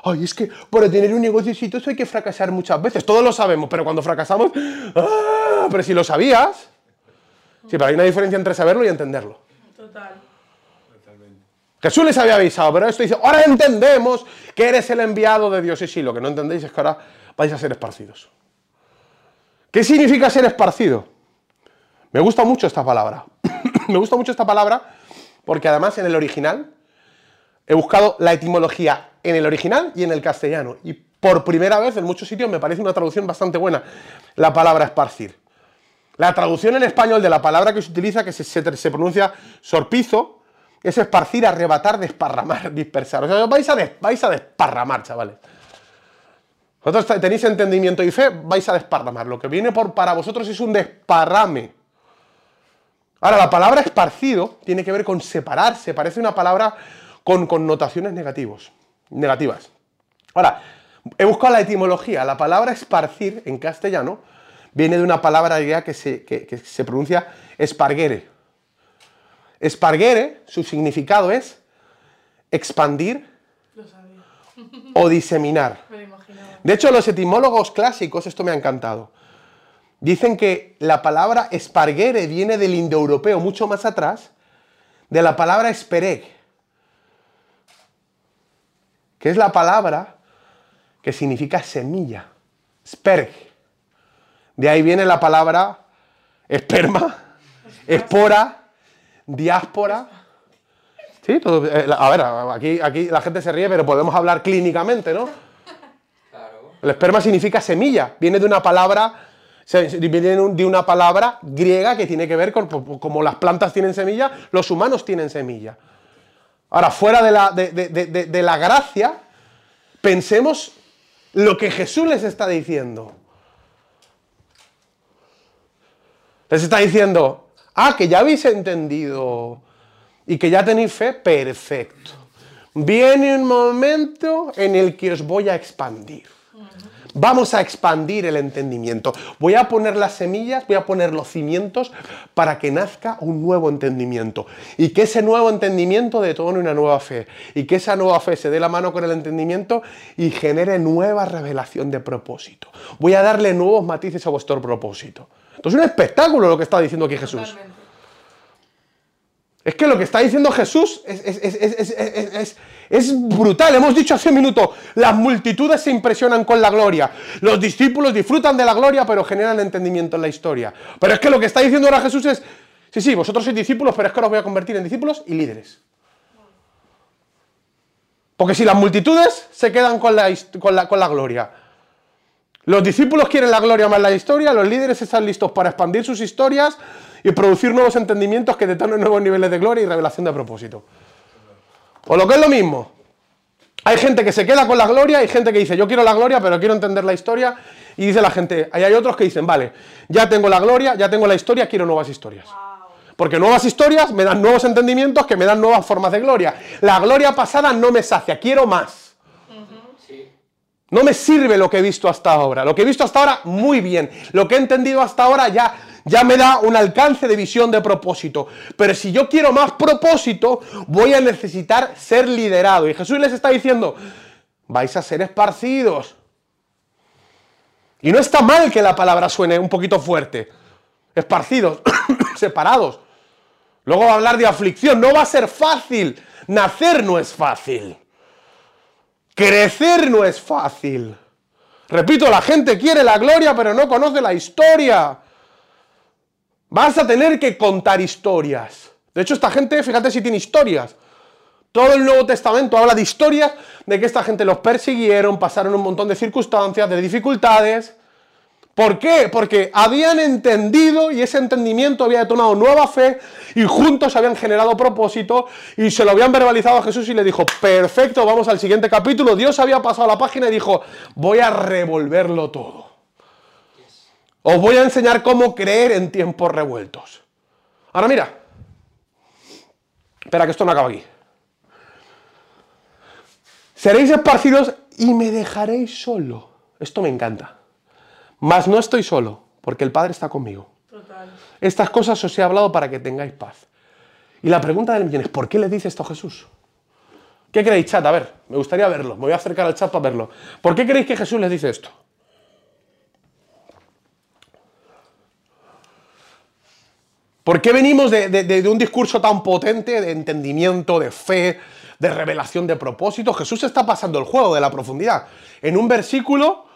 Ay, es que para tener un negocio exitoso hay que fracasar muchas veces. Todos lo sabemos, pero cuando fracasamos, ¡ah! pero si lo sabías, Sí, pero hay una diferencia entre saberlo y entenderlo. Total. Jesús les había avisado, pero esto dice, ahora entendemos que eres el enviado de Dios. Y sí, lo que no entendéis es que ahora vais a ser esparcidos. ¿Qué significa ser esparcido? Me gusta mucho esta palabra. Me gusta mucho esta palabra porque además en el original he buscado la etimología en el original y en el castellano. Y por primera vez en muchos sitios me parece una traducción bastante buena la palabra esparcir. La traducción en español de la palabra que se utiliza, que se, pronuncia sorpizo, es esparcir, arrebatar, desparramar, dispersar. O sea, vais a, vais a desparramar, chavales. Vosotros tenéis entendimiento y fe, vais a desparramar. Lo que viene por, para vosotros es un desparrame. Ahora, la palabra esparcido tiene que ver con separarse, parece una palabra con connotaciones negativos, negativas. Ahora, he buscado la etimología. La palabra esparcir en castellano viene de una palabra griega que se, se pronuncia esparguere. Esparguere, su significado es expandir o diseminar. De hecho, los etimólogos clásicos, esto me ha encantado, dicen que la palabra esparguere viene del indoeuropeo mucho más atrás, de la palabra espereg, que es la palabra que significa semilla, sperg. De ahí viene la palabra esperma, espora, diáspora. Sí, eh, a ver, aquí, aquí la gente se ríe, pero podemos hablar clínicamente, ¿no? El esperma significa semilla, viene de una palabra, viene de una palabra griega que tiene que ver con como las plantas tienen semilla, los humanos tienen semilla. Ahora, fuera de la, de la gracia, pensemos lo que Jesús les está diciendo. Les está diciendo, ah, que ya habéis entendido y que ya tenéis fe, perfecto. Viene un momento en el que os voy a expandir. Vamos a expandir el entendimiento. Voy a poner las semillas, voy a poner los cimientos para que nazca un nuevo entendimiento. Y que ese nuevo entendimiento detone una nueva fe. Y que esa nueva fe se dé la mano con el entendimiento y genere nueva revelación de propósito. Voy a darle nuevos matices a vuestro propósito. Esto es un espectáculo lo que está diciendo aquí Jesús. Es que lo que está diciendo Jesús es, brutal. Hemos dicho hace un minuto, las multitudes se impresionan con la gloria. Los discípulos disfrutan de la gloria, pero generan entendimiento en la historia. Pero es que lo que está diciendo ahora Jesús es, sí, sí, vosotros sois discípulos, pero es que os voy a convertir en discípulos y líderes. Porque si las multitudes se quedan con la, con la, con la gloria, los discípulos quieren la gloria más la historia, los líderes están listos para expandir sus historias y producir nuevos entendimientos que detonen nuevos niveles de gloria y revelación de propósito. O lo que es lo mismo. Hay gente que se queda con la gloria, hay gente que dice, yo quiero la gloria, pero quiero entender la historia. Y dice la gente, ahí hay otros que dicen, vale, ya tengo la gloria, ya tengo la historia, quiero nuevas historias. Porque nuevas historias me dan nuevos entendimientos que me dan nuevas formas de gloria. La gloria pasada no me sacia, quiero más. No me sirve lo que he visto hasta ahora. Lo que he visto hasta ahora, muy bien. Lo que he entendido hasta ahora ya ya me da un alcance de visión de propósito. Pero si yo quiero más propósito, voy a necesitar ser liderado. Y Jesús les está diciendo, vais a ser esparcidos. Y no está mal que la palabra suene un poquito fuerte. Esparcidos, separados. Luego va a hablar de aflicción. No va a ser fácil. Nacer no es fácil. Crecer no es fácil. Repito, la gente quiere la gloria, pero no conoce la historia. Vas a tener que contar historias. De hecho, esta gente, fíjate si tiene historias. Todo el Nuevo Testamento habla de historias de que esta gente los persiguieron, pasaron un montón de circunstancias, de dificultades. ¿Por qué? Porque habían entendido y ese entendimiento había detonado nueva fe y juntos habían generado propósito y se lo habían verbalizado a Jesús y le dijo, perfecto, vamos al siguiente capítulo. Dios había pasado la página y dijo, voy a revolverlo todo. Os voy a enseñar cómo creer en tiempos revueltos. Ahora mira. Espera que esto no acaba aquí. Seréis esparcidos y me dejaréis solo. Esto me encanta. Mas no estoy solo, porque el Padre está conmigo. Estas cosas os he hablado para que tengáis paz. Y la pregunta del millón es, ¿por qué le dice esto a Jesús? ¿Qué creéis, chat? A ver, me gustaría verlo. Me voy a acercar al chat para verlo. ¿Por qué creéis que Jesús les dice esto? ¿Por qué venimos de, un discurso tan potente de entendimiento, de fe, de revelación de propósito? Jesús está pasando el juego de la profundidad. En un versículo,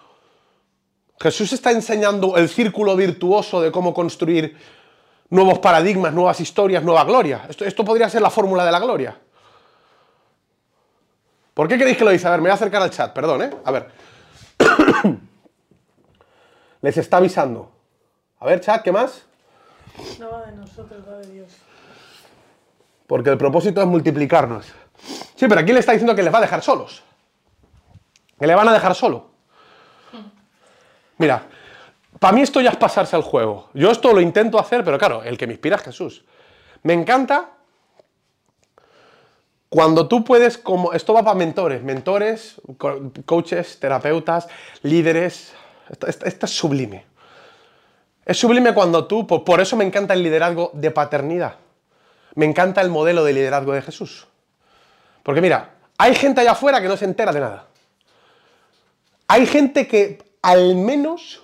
Jesús está enseñando el círculo virtuoso de cómo construir nuevos paradigmas, nuevas historias, nueva gloria. Esto, esto podría ser la fórmula de la gloria. ¿Por qué queréis que lo dice? A ver, me voy a acercar al chat, perdón, ¿eh? A ver. Les está avisando. A ver, chat, ¿qué más? No va de nosotros, va de Dios. Porque el propósito es multiplicarnos. Sí, pero aquí le está diciendo que les va a dejar solos. Que le van a dejar solo. Mira, para mí esto ya es pasarse al juego. Yo esto lo intento hacer, pero claro, el que me inspira es Jesús. Me encanta cuando tú puedes, como esto va para mentores, mentores, coaches, terapeutas, líderes, esto es sublime. Es sublime cuando tú, por, eso me encanta el liderazgo de paternidad. Me encanta el modelo de liderazgo de Jesús. Porque mira, hay gente allá afuera que no se entera de nada. Hay gente que al menos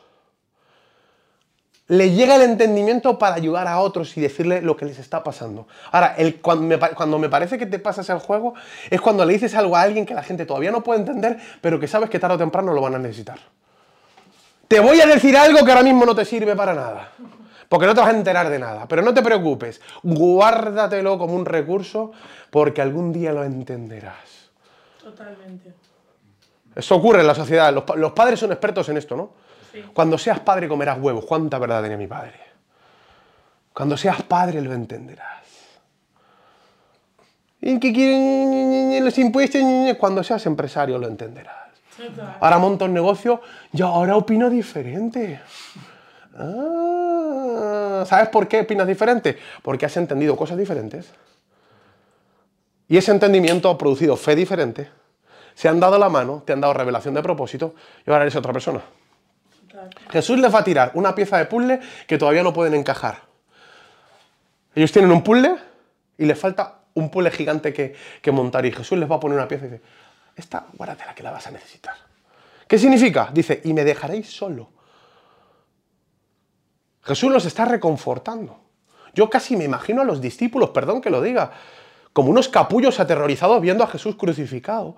le llega el entendimiento para ayudar a otros y decirle lo que les está pasando. Ahora, cuando, me, cuando, me, parece que te pasas el juego es cuando le dices algo a alguien que la gente todavía no puede entender, pero que sabes que tarde o temprano lo van a necesitar. Te voy a decir algo que ahora mismo no te sirve para nada. Porque no te vas a enterar de nada. Pero no te preocupes. Guárdatelo como un recurso porque algún día lo entenderás. Totalmente. Eso ocurre en la sociedad. Los, padres son expertos en esto, ¿no? Cuando seas padre comerás huevos. ¿Cuánta verdad tenía mi padre? Cuando seas padre lo entenderás. ¿Y qué quieren los impuestos? Cuando seas empresario lo entenderás. Ahora monto un negocio y ahora opino diferente. Ah, ¿Sabes por qué opinas diferente? Porque has entendido cosas diferentes. Y ese entendimiento ha producido fe diferente. Se han dado la mano, te han dado revelación de propósito y ahora eres otra persona. Jesús les va a tirar una pieza de puzzle que todavía no pueden encajar. Ellos tienen un puzzle y les falta un puzzle gigante que, que montar y Jesús les va a poner una pieza y dice, esta guárdatela que la vas a necesitar. ¿Qué significa? Dice, y me dejaréis solo. Jesús los está reconfortando. Yo casi me imagino a los discípulos, perdón que lo diga, como unos capullos aterrorizados viendo a Jesús crucificado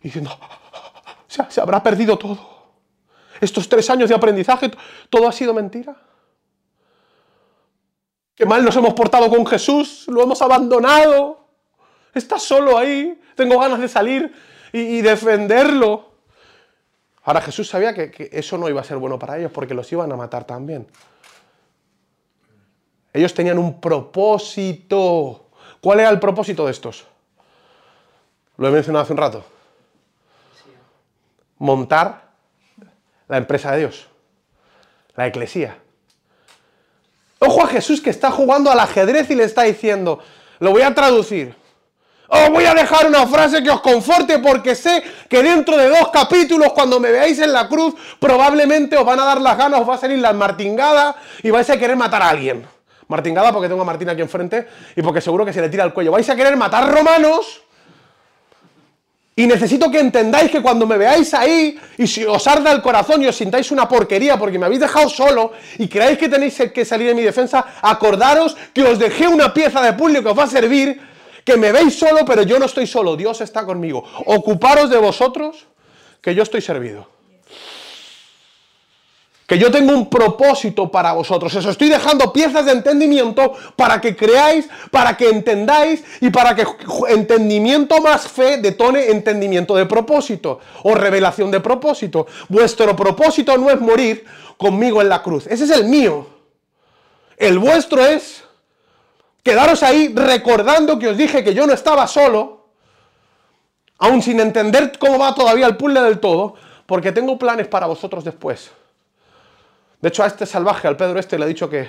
diciendo, se, se habrá perdido todo. Estos tres años de aprendizaje, todo ha sido mentira. Qué mal nos hemos portado con Jesús, lo hemos abandonado. Está solo ahí, tengo ganas de salir y, defenderlo. Ahora Jesús sabía que, eso no iba a ser bueno para ellos porque los iban a matar también. Ellos tenían un propósito. ¿Cuál era el propósito de estos? Lo he mencionado hace un rato. Montar la empresa de Dios, la eclesía. Ojo a Jesús que está jugando al ajedrez y le está diciendo, lo voy a traducir. Os voy a dejar una frase que os conforte porque sé que dentro de dos capítulos, cuando me veáis en la cruz, probablemente os van a dar las ganas, os va a salir la martingada y vais a querer matar a alguien. Martingada porque tengo a Martín aquí enfrente y porque seguro que se le tira el cuello. Vais a querer matar romanos y necesito que entendáis que cuando me veáis ahí y si os arda el corazón y os sintáis una porquería porque me habéis dejado solo y creáis que tenéis que salir de mi defensa, acordaros que os dejé una pieza de puzzle que os va a servir que me veis solo, pero yo no estoy solo, Dios está conmigo. Ocuparos de vosotros, que yo estoy servido. Que yo tengo un propósito para vosotros. Os estoy dejando piezas de entendimiento para que creáis, para que entendáis y para que entendimiento más fe detone entendimiento de propósito o revelación de propósito. Vuestro propósito no es morir conmigo en la cruz. Ese es el mío. El vuestro es Quedaros ahí recordando que os dije que yo no estaba solo, aún sin entender cómo va todavía el puzzle del todo, porque tengo planes para vosotros después. De hecho, a este salvaje, al Pedro este, le he dicho que,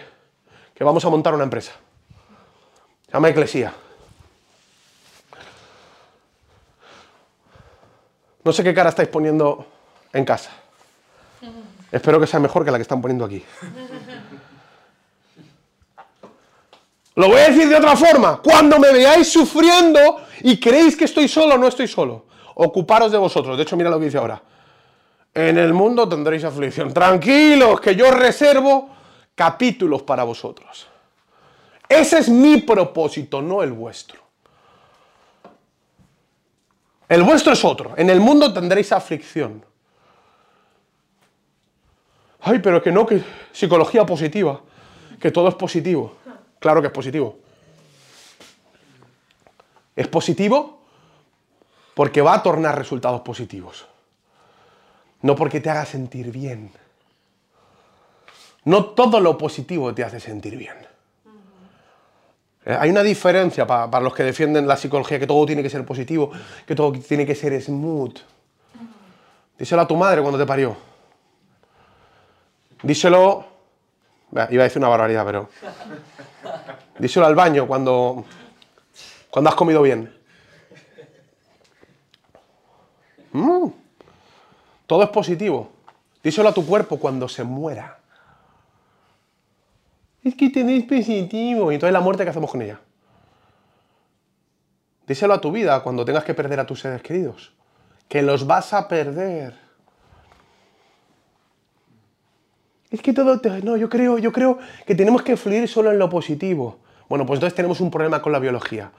que vamos a montar una empresa. Se llama Eclesía. No sé qué cara estáis poniendo en casa. Espero que sea mejor que la que están poniendo aquí. Lo voy a decir de otra forma. Cuando me veáis sufriendo y creéis que estoy solo, no estoy solo. Ocuparos de vosotros. De hecho, mira lo que dice ahora. En el mundo tendréis aflicción. Tranquilos, que yo reservo capítulos para vosotros. Ese es mi propósito, no el vuestro. El vuestro es otro. En el mundo tendréis aflicción. Ay, pero que no, que psicología positiva, que todo es positivo. Claro que es positivo. Es positivo porque va a tornar resultados positivos. No porque te haga sentir bien. No todo lo positivo te hace sentir bien. Eh, hay una diferencia para, los que defienden la psicología, que todo tiene que ser positivo, que todo tiene que ser smooth. Díselo a tu madre cuando te parió. Díselo... Iba a decir una barbaridad, pero... Díselo al baño cuando, cuando has comido bien. Mm. Todo es positivo. Díselo a tu cuerpo cuando se muera. Es que tenéis positivo. Y entonces la muerte, ¿qué hacemos con ella? Díselo a tu vida cuando tengas que perder a tus seres queridos. Que los vas a perder. Es que todo... No, yo creo, yo creo que tenemos que fluir solo en lo positivo. Bueno, pues entonces tenemos un problema con la biología.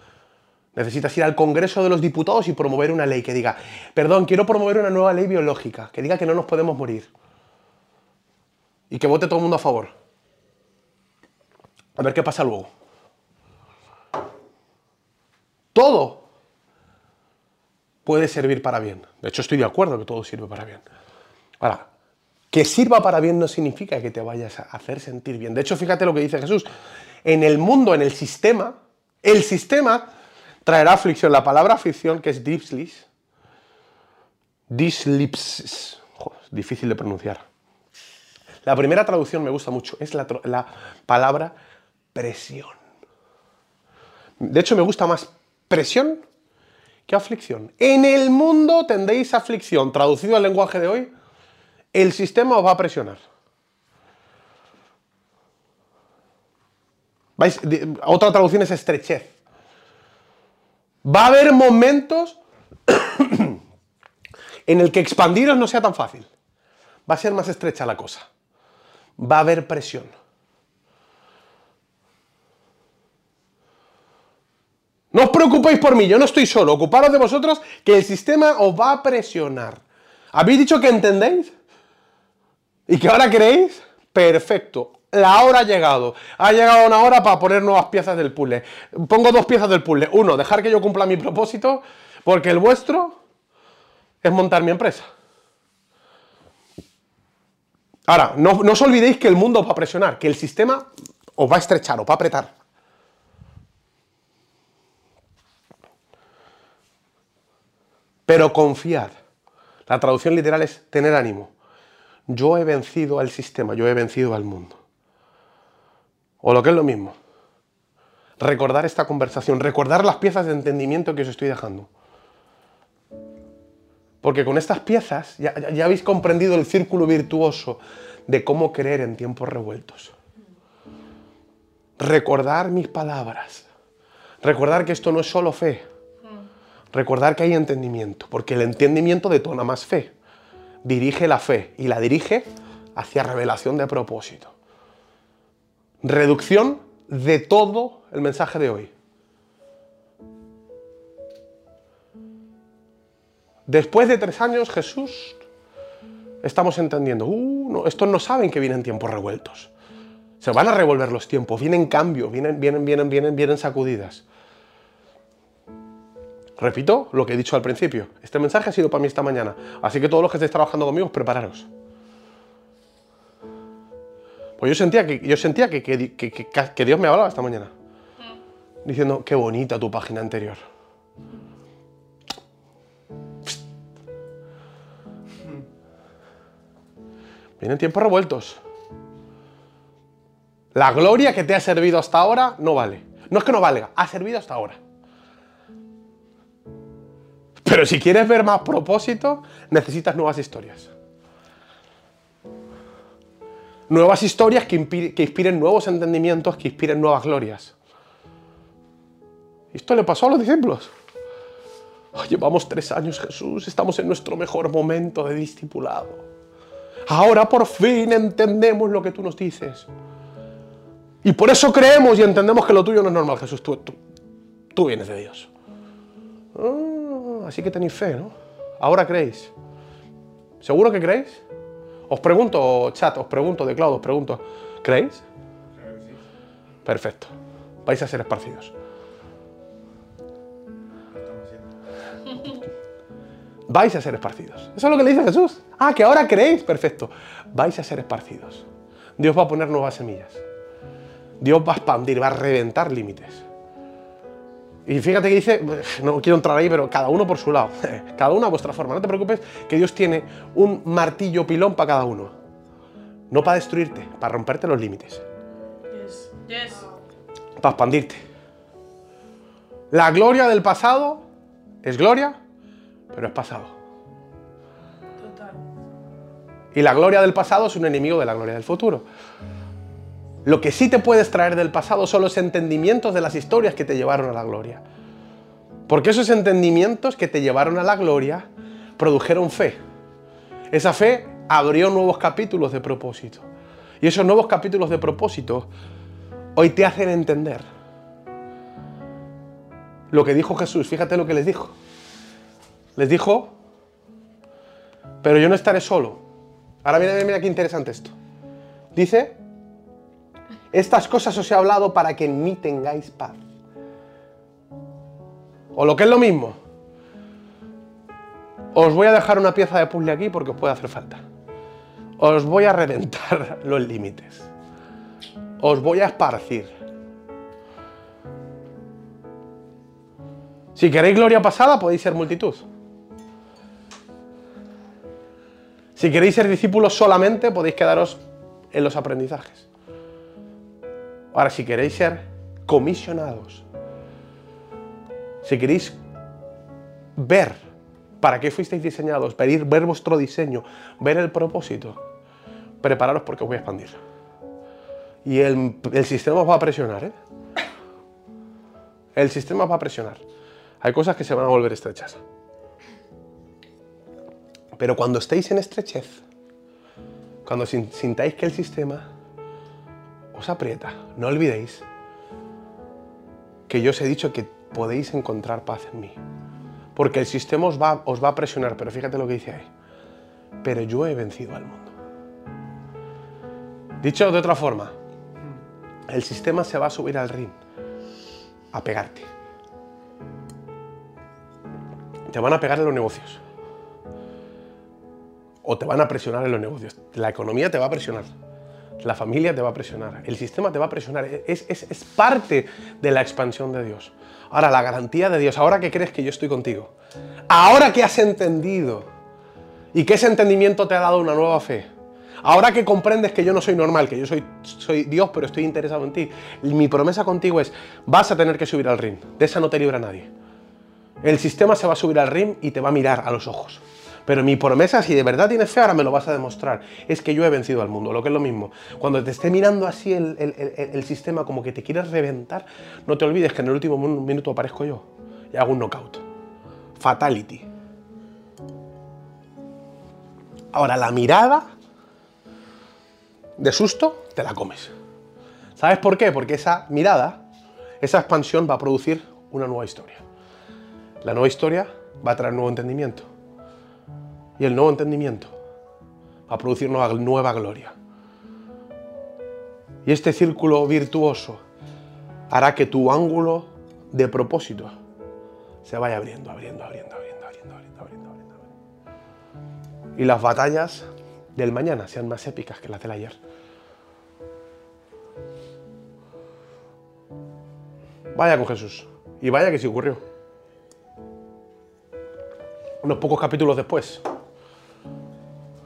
Necesitas ir al Congreso de los Diputados y promover una ley que diga, perdón, quiero promover una nueva ley biológica, que diga que no nos podemos morir. Y que vote todo el mundo a favor. A ver qué pasa luego. Todo puede servir para bien. De hecho, estoy de acuerdo que todo sirve para bien. Ahora, que sirva para bien no significa que te vayas a hacer sentir bien. De hecho, fíjate lo que dice Jesús en el mundo, en el sistema, el sistema traerá aflicción. La palabra aflicción, que es dislis, dislipsis, difícil de pronunciar. La primera traducción me gusta mucho, es la, la palabra presión. De hecho, me gusta más presión que aflicción. En el mundo tendréis aflicción. Traducido al lenguaje de hoy, el sistema os va a presionar. otra traducción es estrechez. Va a haber momentos en el que expandiros no sea tan fácil. Va a ser más estrecha la cosa. Va a haber presión. No os preocupéis por mí, yo no estoy solo. Ocuparos de vosotros que el sistema os va a presionar. ¿Habéis dicho que entendéis? ¿Y que ahora creéis? Perfecto. La hora ha llegado. Ha llegado una hora para poner nuevas piezas del puzzle. Pongo dos piezas del puzzle. Uno, dejar que yo cumpla mi propósito, porque el vuestro es montar mi empresa. Ahora, no, os olvidéis que el mundo os va a presionar, que el sistema os va a estrechar, os va a apretar. Pero confiad. La traducción literal es tener ánimo. Yo he vencido al sistema, yo he vencido al mundo. O lo que es lo mismo. Recordar esta conversación, recordar las piezas de entendimiento que os estoy dejando. Porque con estas piezas ya, habéis comprendido el círculo virtuoso de cómo creer en tiempos revueltos. Recordar mis palabras. Recordar que esto no es solo fe, Recordar que hay entendimiento, porque el entendimiento detona más fe. Dirige la fe y la dirige hacia revelación de propósito. Reducción de todo el mensaje de hoy. Después de tres años, Jesús, estamos entendiendo, uh, estos no saben que vienen tiempos revueltos. Se van a revolver los tiempos, vienen cambios, vienen, vienen, vienen, vienen, vienen sacudidas. Repito lo que he dicho al principio. Este mensaje ha sido para mí esta mañana. Así que todos los que estéis trabajando conmigo, prepararos. Pues yo sentía que, yo sentía que, que, Dios me hablaba esta mañana. Diciendo, qué bonita tu página anterior. Vienen tiempos revueltos. La gloria que te ha servido hasta ahora no vale. No es que no valga, ha servido hasta ahora. Pero si quieres ver más propósito, necesitas nuevas historias. Nuevas historias que, inspiren nuevos entendimientos, que inspiren nuevas glorias. Esto le pasó a los discípulos. llevamos tres años, Jesús, estamos en nuestro mejor momento de discipulado. Ahora por fin entendemos lo que tú nos dices. Y por eso creemos y entendemos que lo tuyo no es normal, Jesús. Tú, tú, vienes de Dios. Ah así que tenéis fe, ¿no? Ahora creéis. ¿Seguro que creéis? Os pregunto, chat, os pregunto, de Claudio, os pregunto, ¿creéis? Perfecto. Vais a ser esparcidos. Vais a ser esparcidos. Eso es lo que le dice Jesús. Ah, que ahora creéis. Perfecto. Vais a ser esparcidos. Dios va a poner nuevas semillas. Dios va a expandir, va a reventar límites. Y fíjate que dice, no quiero entrar ahí, pero cada uno por su lado, cada uno a vuestra forma. No te preocupes, que Dios tiene un martillo pilón para cada uno. No para destruirte, para romperte los límites. Para expandirte. La gloria del pasado es gloria, pero es pasado. Total. Y la gloria del pasado es un enemigo de la gloria del futuro. Lo que sí te puedes traer del pasado son los entendimientos de las historias que te llevaron a la gloria. Porque esos entendimientos que te llevaron a la gloria produjeron fe. Esa fe abrió nuevos capítulos de propósito. Y esos nuevos capítulos de propósito hoy te hacen entender lo que dijo Jesús. Fíjate lo que les dijo. Les dijo, pero yo no estaré solo. Ahora mira, mira, mira qué interesante esto. Dice, estas cosas os he hablado para que en mí tengáis paz. O lo que es lo mismo, os voy a dejar una pieza de puzzle aquí porque os puede hacer falta. Os voy a reventar los límites. Os voy a esparcir. Si queréis gloria pasada, podéis ser multitud. Si queréis ser discípulos solamente, podéis quedaros en los aprendizajes. Ahora, si queréis ser comisionados, si queréis ver para qué fuisteis diseñados, ver, ver vuestro diseño, ver el propósito, prepararos porque os voy a expandir. Y el, el sistema os va a presionar, ¿eh? El sistema os va a presionar. Hay cosas que se van a volver estrechas. Pero cuando estéis en estrechez, cuando sintáis que el sistema os aprieta, no olvidéis que yo os he dicho que podéis encontrar paz en mí. Porque el sistema os va, os va a presionar, pero fíjate lo que dice ahí. Pero yo he vencido al mundo. Dicho de otra forma, el sistema se va a subir al ring a pegarte. Te van a pegar en los negocios. O te van a presionar en los negocios. La economía te va a presionar. La familia te va a presionar. El sistema te va a presionar. Es, es parte de la expansión de Dios. Ahora, la garantía de Dios. Ahora que crees que yo estoy contigo. Ahora que has entendido. Y que ese entendimiento te ha dado una nueva fe Ahora que comprendes que yo no soy normal, que yo soy, soy Dios, pero estoy interesado en ti, mi promesa contigo es, vas a tener que subir al ring. De esa no te libra nadie. El sistema se va a subir al ring y te va a mirar a los ojos. Pero mi promesa, si de verdad tienes fe, ahora me lo vas a demostrar, es que yo he vencido al mundo, lo que es lo mismo. Cuando te esté mirando así el, sistema como que te quieres reventar, no te olvides que en el último minuto aparezco yo y hago un knockout. Fatality. Ahora, la mirada de susto, te la comes. ¿Sabes por qué? Porque esa mirada, esa expansión va a producir una nueva historia. La nueva historia va a traer nuevo entendimiento. Y el nuevo entendimiento va a producir nueva, gloria. Y este círculo virtuoso hará que tu ángulo de propósito se vaya abriendo, abriendo, abriendo, abriendo, abriendo, abriendo, abriendo, abriendo. Y las batallas del mañana sean más épicas que las del ayer. Vaya con Jesús. Y vaya que sí ocurrió. Unos pocos capítulos después,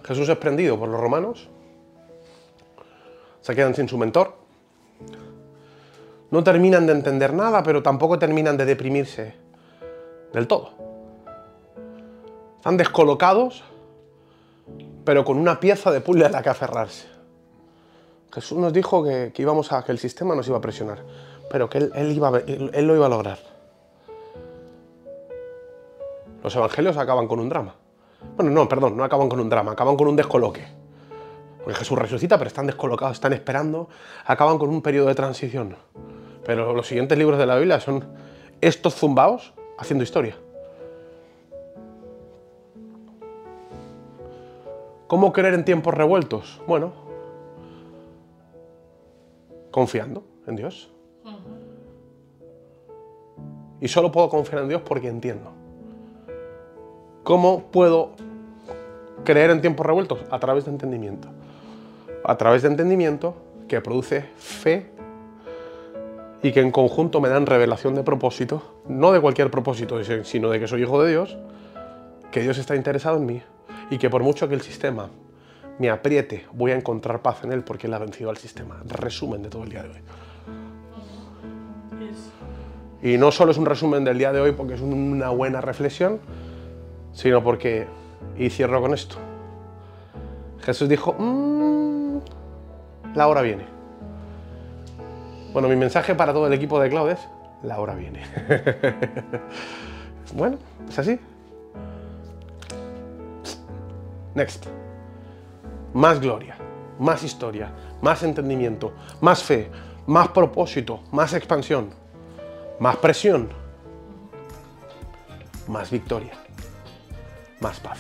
Jesús es prendido por los romanos. Se quedan sin su mentor. No terminan de entender nada, pero tampoco terminan de deprimirse del todo. Están descolocados, pero con una pieza de puzzle a la que aferrarse. Jesús nos dijo que, que íbamos a que el sistema nos iba a presionar pero que él, iba, él, lo iba a lograr. Los evangelios acaban con un drama. Bueno, no, perdón, no acaban con un drama, acaban con un descoloque. Porque Jesús resucita, pero están descolocados, están esperando, acaban con un periodo de transición. Pero los siguientes libros de la Biblia son estos zumbaos haciendo historia. ¿Cómo creer en tiempos revueltos? Bueno, confiando en Dios. Y solo puedo confiar en Dios porque entiendo. ¿Cómo puedo creer en tiempos revueltos? A través de entendimiento. A través de entendimiento que produce fe y que en conjunto me dan revelación de propósito, no de cualquier propósito, sino de que soy hijo de Dios, que Dios está interesado en mí y que por mucho que el sistema me apriete, voy a encontrar paz en él porque él ha vencido al sistema. Resumen de todo el día de hoy. Y no solo es un resumen del día de hoy porque es una buena reflexión, sino porque, y cierro con esto, Jesús dijo, mmm, la hora viene. Bueno, mi mensaje para todo el equipo de Cloud es, la hora viene. bueno, es así. Next. Más gloria, más historia, más entendimiento, más fe, más propósito, más expansión. Más presión, más victoria, más paz.